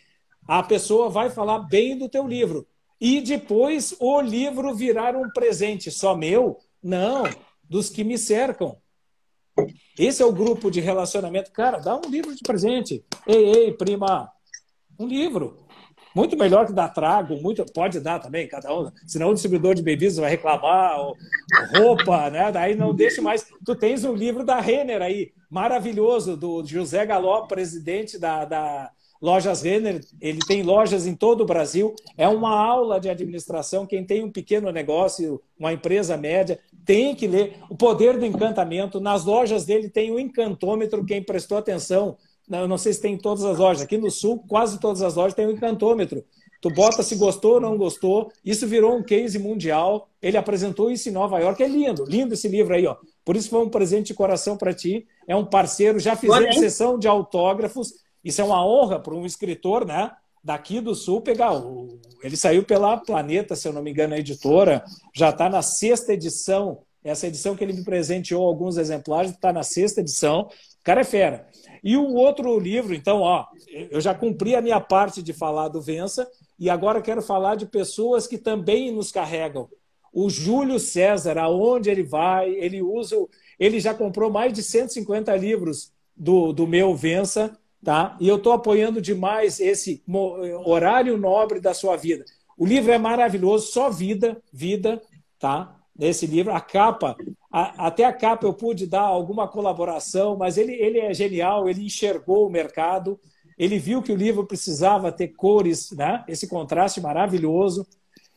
A pessoa vai falar bem do teu livro. E depois o livro virar um presente só meu? Não, dos que me cercam. Esse é o grupo de relacionamento. Cara, dá um livro de presente. Ei, ei, prima, um livro. Muito melhor que dar trago, muito, pode dar também, cada um. Senão o distribuidor de bebidas vai reclamar, ou, roupa, né? Daí não deixe mais. Tu tens um livro da Renner aí, maravilhoso, do José Galó, presidente da, da Lojas Renner. Ele tem lojas em todo o Brasil. É uma aula de administração. Quem tem um pequeno negócio, uma empresa média, tem que ler. O poder do encantamento. Nas lojas dele tem o encantômetro. Quem prestou atenção eu não sei se tem em todas as lojas. Aqui no Sul, quase todas as lojas têm um encantômetro. Tu bota se gostou ou não gostou. Isso virou um case mundial. Ele apresentou isso em Nova York. É lindo, lindo esse livro aí, ó. Por isso foi um presente de coração para ti. É um parceiro. Já fizemos sessão de autógrafos. Isso é uma honra para um escritor, né? Daqui do Sul pegar. O... Ele saiu pela Planeta, se eu não me engano, a editora. Já está na sexta edição. Essa edição que ele me presenteou alguns exemplares está na sexta edição. O cara é fera. E o outro livro, então, ó, eu já cumpri a minha parte de falar do Vença e agora quero falar de pessoas que também nos carregam. O Júlio César, aonde ele vai, ele usa, ele já comprou mais de 150 livros do, do meu Vença, tá? E eu estou apoiando demais esse horário nobre da sua vida. O livro é maravilhoso, só vida, vida, tá? nesse livro. A capa, a, até a capa eu pude dar alguma colaboração, mas ele, ele é genial, ele enxergou o mercado, ele viu que o livro precisava ter cores, né? esse contraste maravilhoso,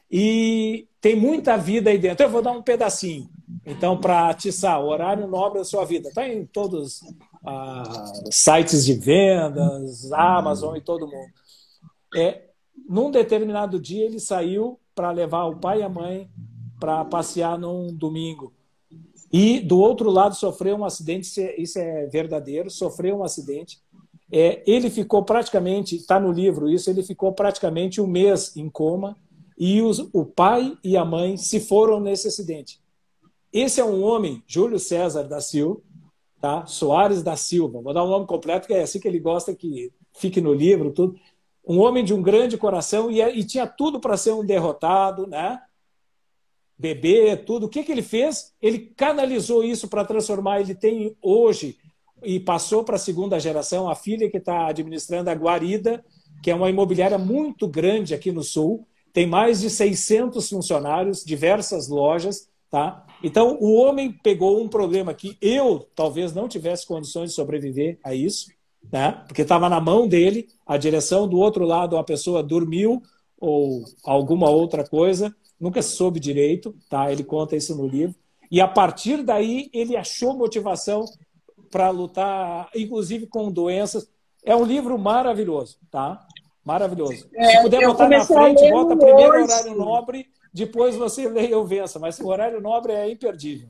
e tem muita vida aí dentro. Eu vou dar um pedacinho, então, para atiçar o horário nobre da sua vida. Está em todos os ah, sites de vendas, Amazon e todo mundo. É, num determinado dia, ele saiu para levar o pai e a mãe para passear num domingo. E do outro lado sofreu um acidente, isso é, é verdadeiro, sofreu um acidente. É, ele ficou praticamente, está no livro isso, ele ficou praticamente um mês em coma e os, o pai e a mãe se foram nesse acidente. Esse é um homem, Júlio César da Silva, tá? Soares da Silva, vou dar um nome completo, que é assim que ele gosta que fique no livro, tudo. Um homem de um grande coração e, é, e tinha tudo para ser um derrotado, né? Beber, tudo. O que, que ele fez? Ele canalizou isso para transformar. Ele tem hoje, e passou para a segunda geração, a filha que está administrando a Guarida, que é uma imobiliária muito grande aqui no Sul, tem mais de 600 funcionários, diversas lojas. Tá? Então, o homem pegou um problema que eu talvez não tivesse condições de sobreviver a isso. né? porque estava na mão dele a direção, do outro lado a pessoa dormiu ou alguma outra coisa, nunca soube direito, tá? ele conta isso no livro. E a partir daí ele achou motivação para lutar, inclusive com doenças. É um livro maravilhoso, tá? Maravilhoso. É, Se puder botar na frente, bota primeiro o horário nobre, depois você leia o Vença, mas o horário nobre é imperdível.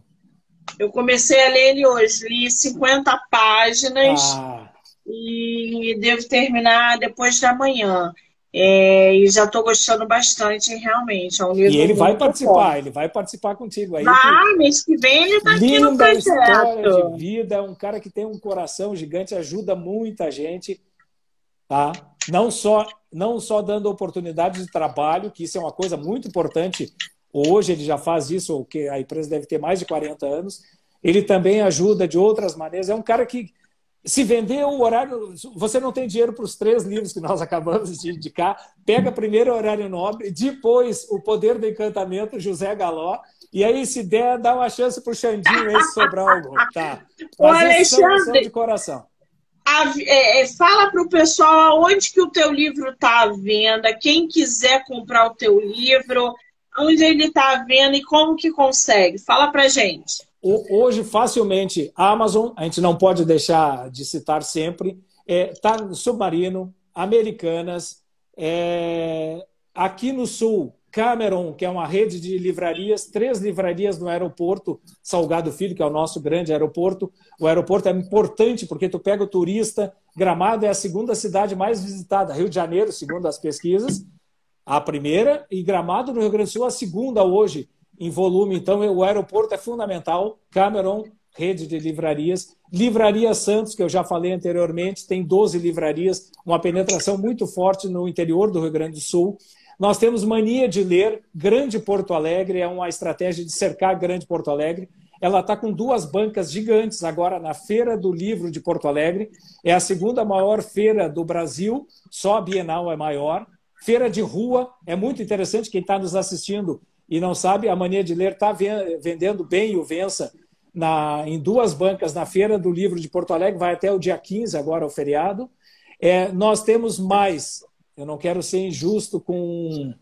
Eu comecei a ler ele hoje, li 50 páginas ah. e devo terminar depois da manhã. É, e já estou gostando bastante, realmente. É um livro e ele vai participar, ele vai participar contigo aí. Ah, mês que vem ele está aqui no projeto. história de vida, é um cara que tem um coração gigante, ajuda muita gente, tá? Não só, não só dando oportunidade de trabalho, que isso é uma coisa muito importante. Hoje ele já faz isso, que a empresa deve ter mais de 40 anos. Ele também ajuda de outras maneiras. É um cara que se vender o horário, você não tem dinheiro para os três livros que nós acabamos de indicar, pega primeiro o horário nobre, depois o poder do encantamento, José Galó, e aí se der, dá uma chance para o Xandinho aí sobrar algum, tá? Mas Ô, Alexandre, de coração. A, é, é, fala para o pessoal onde que o teu livro está à venda, quem quiser comprar o teu livro, onde ele está à venda e como que consegue. Fala para gente. Hoje, facilmente, a Amazon, a gente não pode deixar de citar sempre, está é, tá no Submarino, Americanas, é, aqui no Sul, Cameron, que é uma rede de livrarias, três livrarias no aeroporto Salgado Filho, que é o nosso grande aeroporto. O aeroporto é importante porque tu pega o turista, Gramado é a segunda cidade mais visitada, Rio de Janeiro, segundo as pesquisas, a primeira, e Gramado no Rio Grande do Sul a segunda hoje em volume. Então, o aeroporto é fundamental. Cameron, rede de livrarias. Livraria Santos, que eu já falei anteriormente, tem 12 livrarias, uma penetração muito forte no interior do Rio Grande do Sul. Nós temos mania de ler. Grande Porto Alegre é uma estratégia de cercar Grande Porto Alegre. Ela está com duas bancas gigantes agora na Feira do Livro de Porto Alegre. É a segunda maior feira do Brasil, só a Bienal é maior. Feira de rua, é muito interessante. Quem está nos assistindo e não sabe, a mania de ler está vendendo bem o Vença na, em duas bancas na Feira do Livro de Porto Alegre, vai até o dia 15, agora o feriado. É, nós temos mais, eu não quero ser injusto com.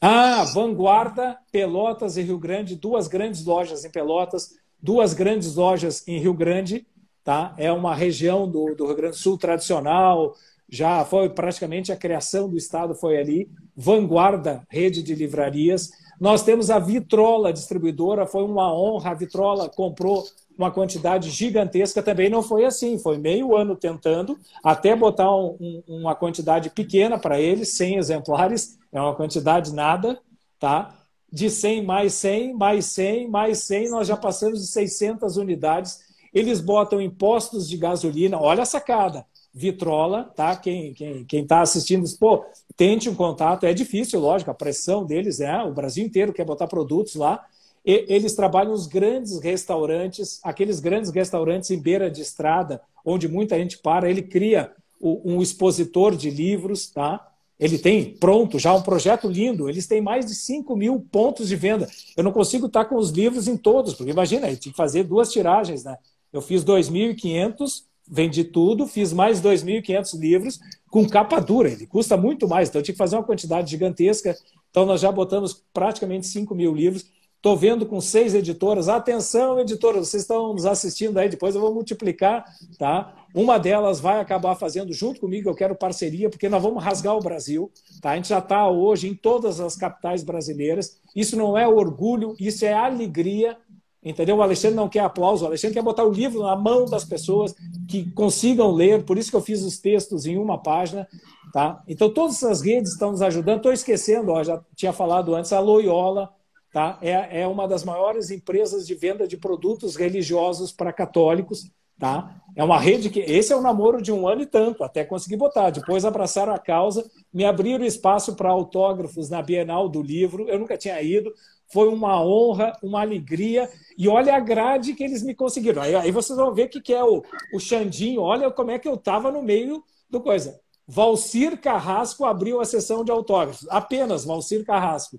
Ah, Vanguarda, Pelotas e Rio Grande, duas grandes lojas em Pelotas, duas grandes lojas em Rio Grande, tá? É uma região do, do Rio Grande do Sul tradicional, já foi praticamente a criação do Estado foi ali, vanguarda rede de livrarias. Nós temos a Vitrola distribuidora, foi uma honra, a Vitrola comprou uma quantidade gigantesca, também não foi assim, foi meio ano tentando, até botar um, um, uma quantidade pequena para eles, 100 exemplares, é uma quantidade nada, tá? De 100 mais 100, mais 100, mais 100, nós já passamos de 600 unidades. Eles botam impostos de gasolina, olha a sacada, Vitrola, tá? Quem quem quem está assistindo, pô, tente um contato. É difícil, lógico, a pressão deles é o Brasil inteiro quer botar produtos lá. E, eles trabalham nos grandes restaurantes, aqueles grandes restaurantes em beira de estrada, onde muita gente para. Ele cria o, um expositor de livros, tá? Ele tem pronto já um projeto lindo. Eles têm mais de 5 mil pontos de venda. Eu não consigo estar com os livros em todos, porque imagina, eu tinha que fazer duas tiragens, né? Eu fiz 2.500 vendi tudo, fiz mais 2.500 livros com capa dura. Ele custa muito mais, então eu tinha que fazer uma quantidade gigantesca. Então nós já botamos praticamente 5 mil livros. Estou vendo com seis editoras. Atenção, editoras, vocês estão nos assistindo aí, depois eu vou multiplicar, tá? Uma delas vai acabar fazendo junto comigo, eu quero parceria, porque nós vamos rasgar o Brasil, tá? A gente já está hoje em todas as capitais brasileiras. Isso não é orgulho, isso é alegria Entendeu? O Alexandre não quer aplauso, o Alexandre quer botar o livro na mão das pessoas que consigam ler, por isso que eu fiz os textos em uma página. Tá? Então, todas essas redes estão nos ajudando. Estou esquecendo, ó, já tinha falado antes, a Loyola tá? é, é uma das maiores empresas de venda de produtos religiosos para católicos. Tá? É uma rede que. Esse é um namoro de um ano e tanto, até conseguir botar. Depois abraçaram a causa, me abriram espaço para autógrafos na Bienal do Livro. Eu nunca tinha ido. Foi uma honra, uma alegria. E olha a grade que eles me conseguiram. Aí, aí vocês vão ver o que, que é o, o Xandinho. Olha como é que eu estava no meio do coisa. Valcir Carrasco abriu a sessão de autógrafos. Apenas Valcir Carrasco.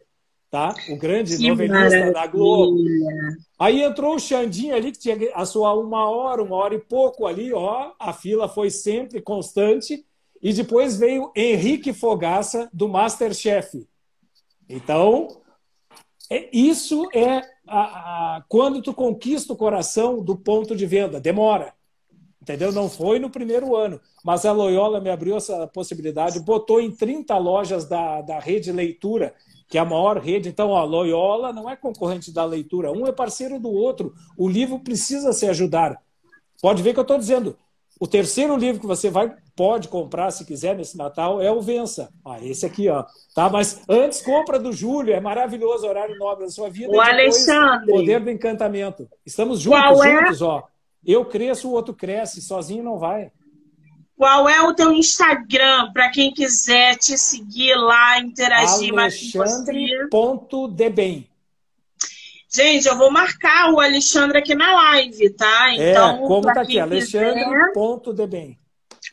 tá? O grande que novelista maravilha. da Globo. Aí entrou o Xandinho ali, que tinha a sua uma hora, uma hora e pouco ali, ó. A fila foi sempre constante. E depois veio Henrique Fogaça, do Masterchef. Então, isso é a, a, quando tu conquista o coração do ponto de venda. Demora. Entendeu? Não foi no primeiro ano. Mas a Loyola me abriu essa possibilidade, botou em 30 lojas da, da rede Leitura, que é a maior rede. Então, a Loyola não é concorrente da leitura, um é parceiro do outro. O livro precisa se ajudar. Pode ver que eu estou dizendo. O terceiro livro que você vai pode comprar se quiser nesse Natal é o Vença. Ah, esse aqui, ó. Tá, mas antes compra do Júlio, é maravilhoso horário nobre da sua vida. O Alexandre. Poder do encantamento. Estamos juntos, Qual é? juntos, ó. Eu cresço, o outro cresce, sozinho não vai. Qual é o teu Instagram para quem quiser te seguir lá, interagir mais com você? Alexandre.debem. Gente, eu vou marcar o Alexandre aqui na live, tá? É, então, é, como tá aqui, Alexandre.debem.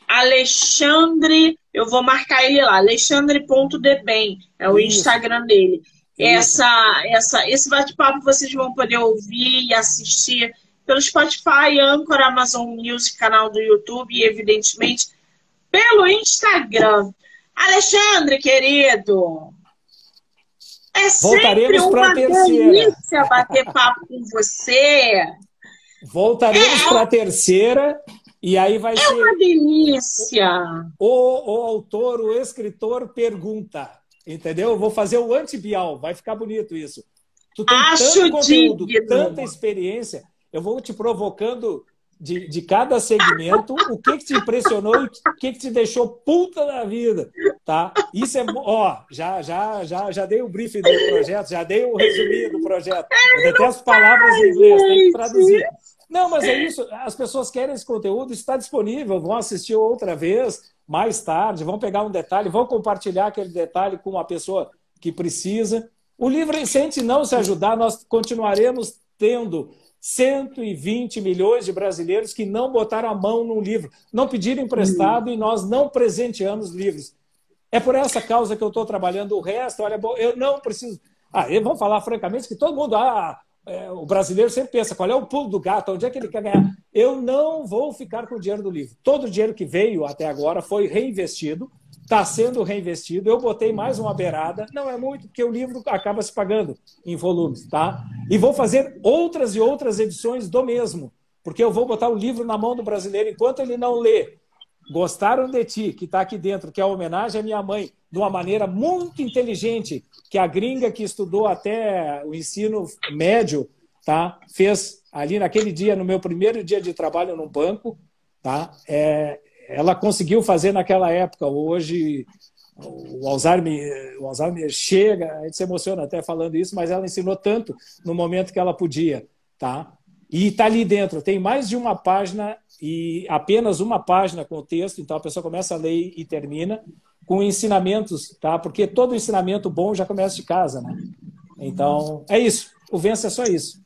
Alexandre, eu vou marcar ele lá, alexandre.debem, é o Isso. Instagram dele. Essa, essa, esse bate-papo vocês vão poder ouvir e assistir pelo Spotify, Anchor, Amazon Music, canal do YouTube e, evidentemente, pelo Instagram. Alexandre, querido, é sempre uma delícia bater papo com você. Voltaremos é, para a terceira e aí vai é ser. É uma delícia! O, o autor, o escritor pergunta. Entendeu? Eu vou fazer o anti-bial, vai ficar bonito isso. Tu tem Acho tanto conteúdo, digno. tanta experiência eu vou te provocando de, de cada segmento o que, que te impressionou e o que, que te deixou puta da vida, tá? Isso é, ó, já, já, já, já dei o briefing do projeto, já dei o resumido do projeto. Eu detesto palavras em inglês, tem que traduzir. Não, mas é isso, as pessoas querem esse conteúdo, está disponível, vão assistir outra vez, mais tarde, vão pegar um detalhe, vão compartilhar aquele detalhe com uma pessoa que precisa. O livro, se a gente não se ajudar, nós continuaremos tendo 120 milhões de brasileiros que não botaram a mão num livro, não pediram emprestado e nós não presenteamos livros. É por essa causa que eu estou trabalhando. O resto, olha, eu não preciso. Ah, vamos falar francamente que todo mundo, ah, é, o brasileiro sempre pensa qual é o pulo do gato, onde é que ele quer ganhar. Eu não vou ficar com o dinheiro do livro. Todo o dinheiro que veio até agora foi reinvestido está sendo reinvestido. Eu botei mais uma beirada, não é muito, porque o livro acaba se pagando em volumes, tá? E vou fazer outras e outras edições do mesmo, porque eu vou botar o livro na mão do brasileiro enquanto ele não lê. Gostaram de ti, que está aqui dentro, que é a homenagem à minha mãe, de uma maneira muito inteligente, que a gringa que estudou até o ensino médio, tá? Fez ali naquele dia, no meu primeiro dia de trabalho no banco, tá? É, ela conseguiu fazer naquela época. Hoje o Alzheimer, o Alzheimer chega, a gente se emociona até falando isso, mas ela ensinou tanto no momento que ela podia, tá? E está ali dentro, tem mais de uma página e apenas uma página com o texto, então a pessoa começa a ler e termina com ensinamentos, tá? Porque todo ensinamento bom já começa de casa, né? Então, é isso. O Vença é só isso.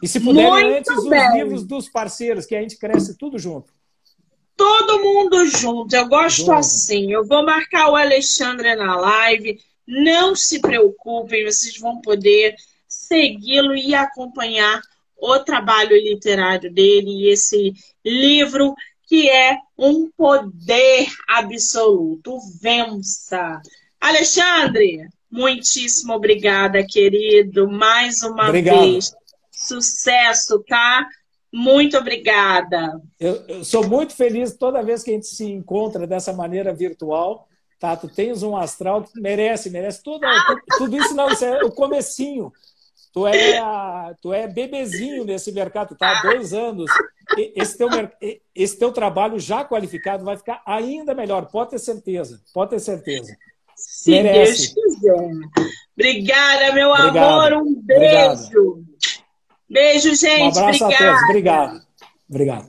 E se puderem, antes, bem. os livros dos parceiros, que a gente cresce tudo junto todo mundo junto. Eu gosto assim. Eu vou marcar o Alexandre na live. Não se preocupem, vocês vão poder segui-lo e acompanhar o trabalho literário dele e esse livro que é um poder absoluto. Vença. Alexandre, muitíssimo obrigada, querido. Mais uma Obrigado. vez. Sucesso, tá? Muito obrigada. Eu, eu, sou muito feliz toda vez que a gente se encontra dessa maneira virtual. Tá? Tu tens um astral que merece, merece tudo, tudo isso não, isso é o comecinho. Tu é, a, tu é bebezinho nesse mercado, tá há dois anos. Esse teu, esse teu trabalho já qualificado vai ficar ainda melhor, pode ter certeza, pode ter certeza. Se Merece. Deus quiser. Obrigada, meu Obrigado. amor, um beijo. Obrigado. Beijo, gente. Um abraço Obrigada. a todos. Obrigado. Obrigado.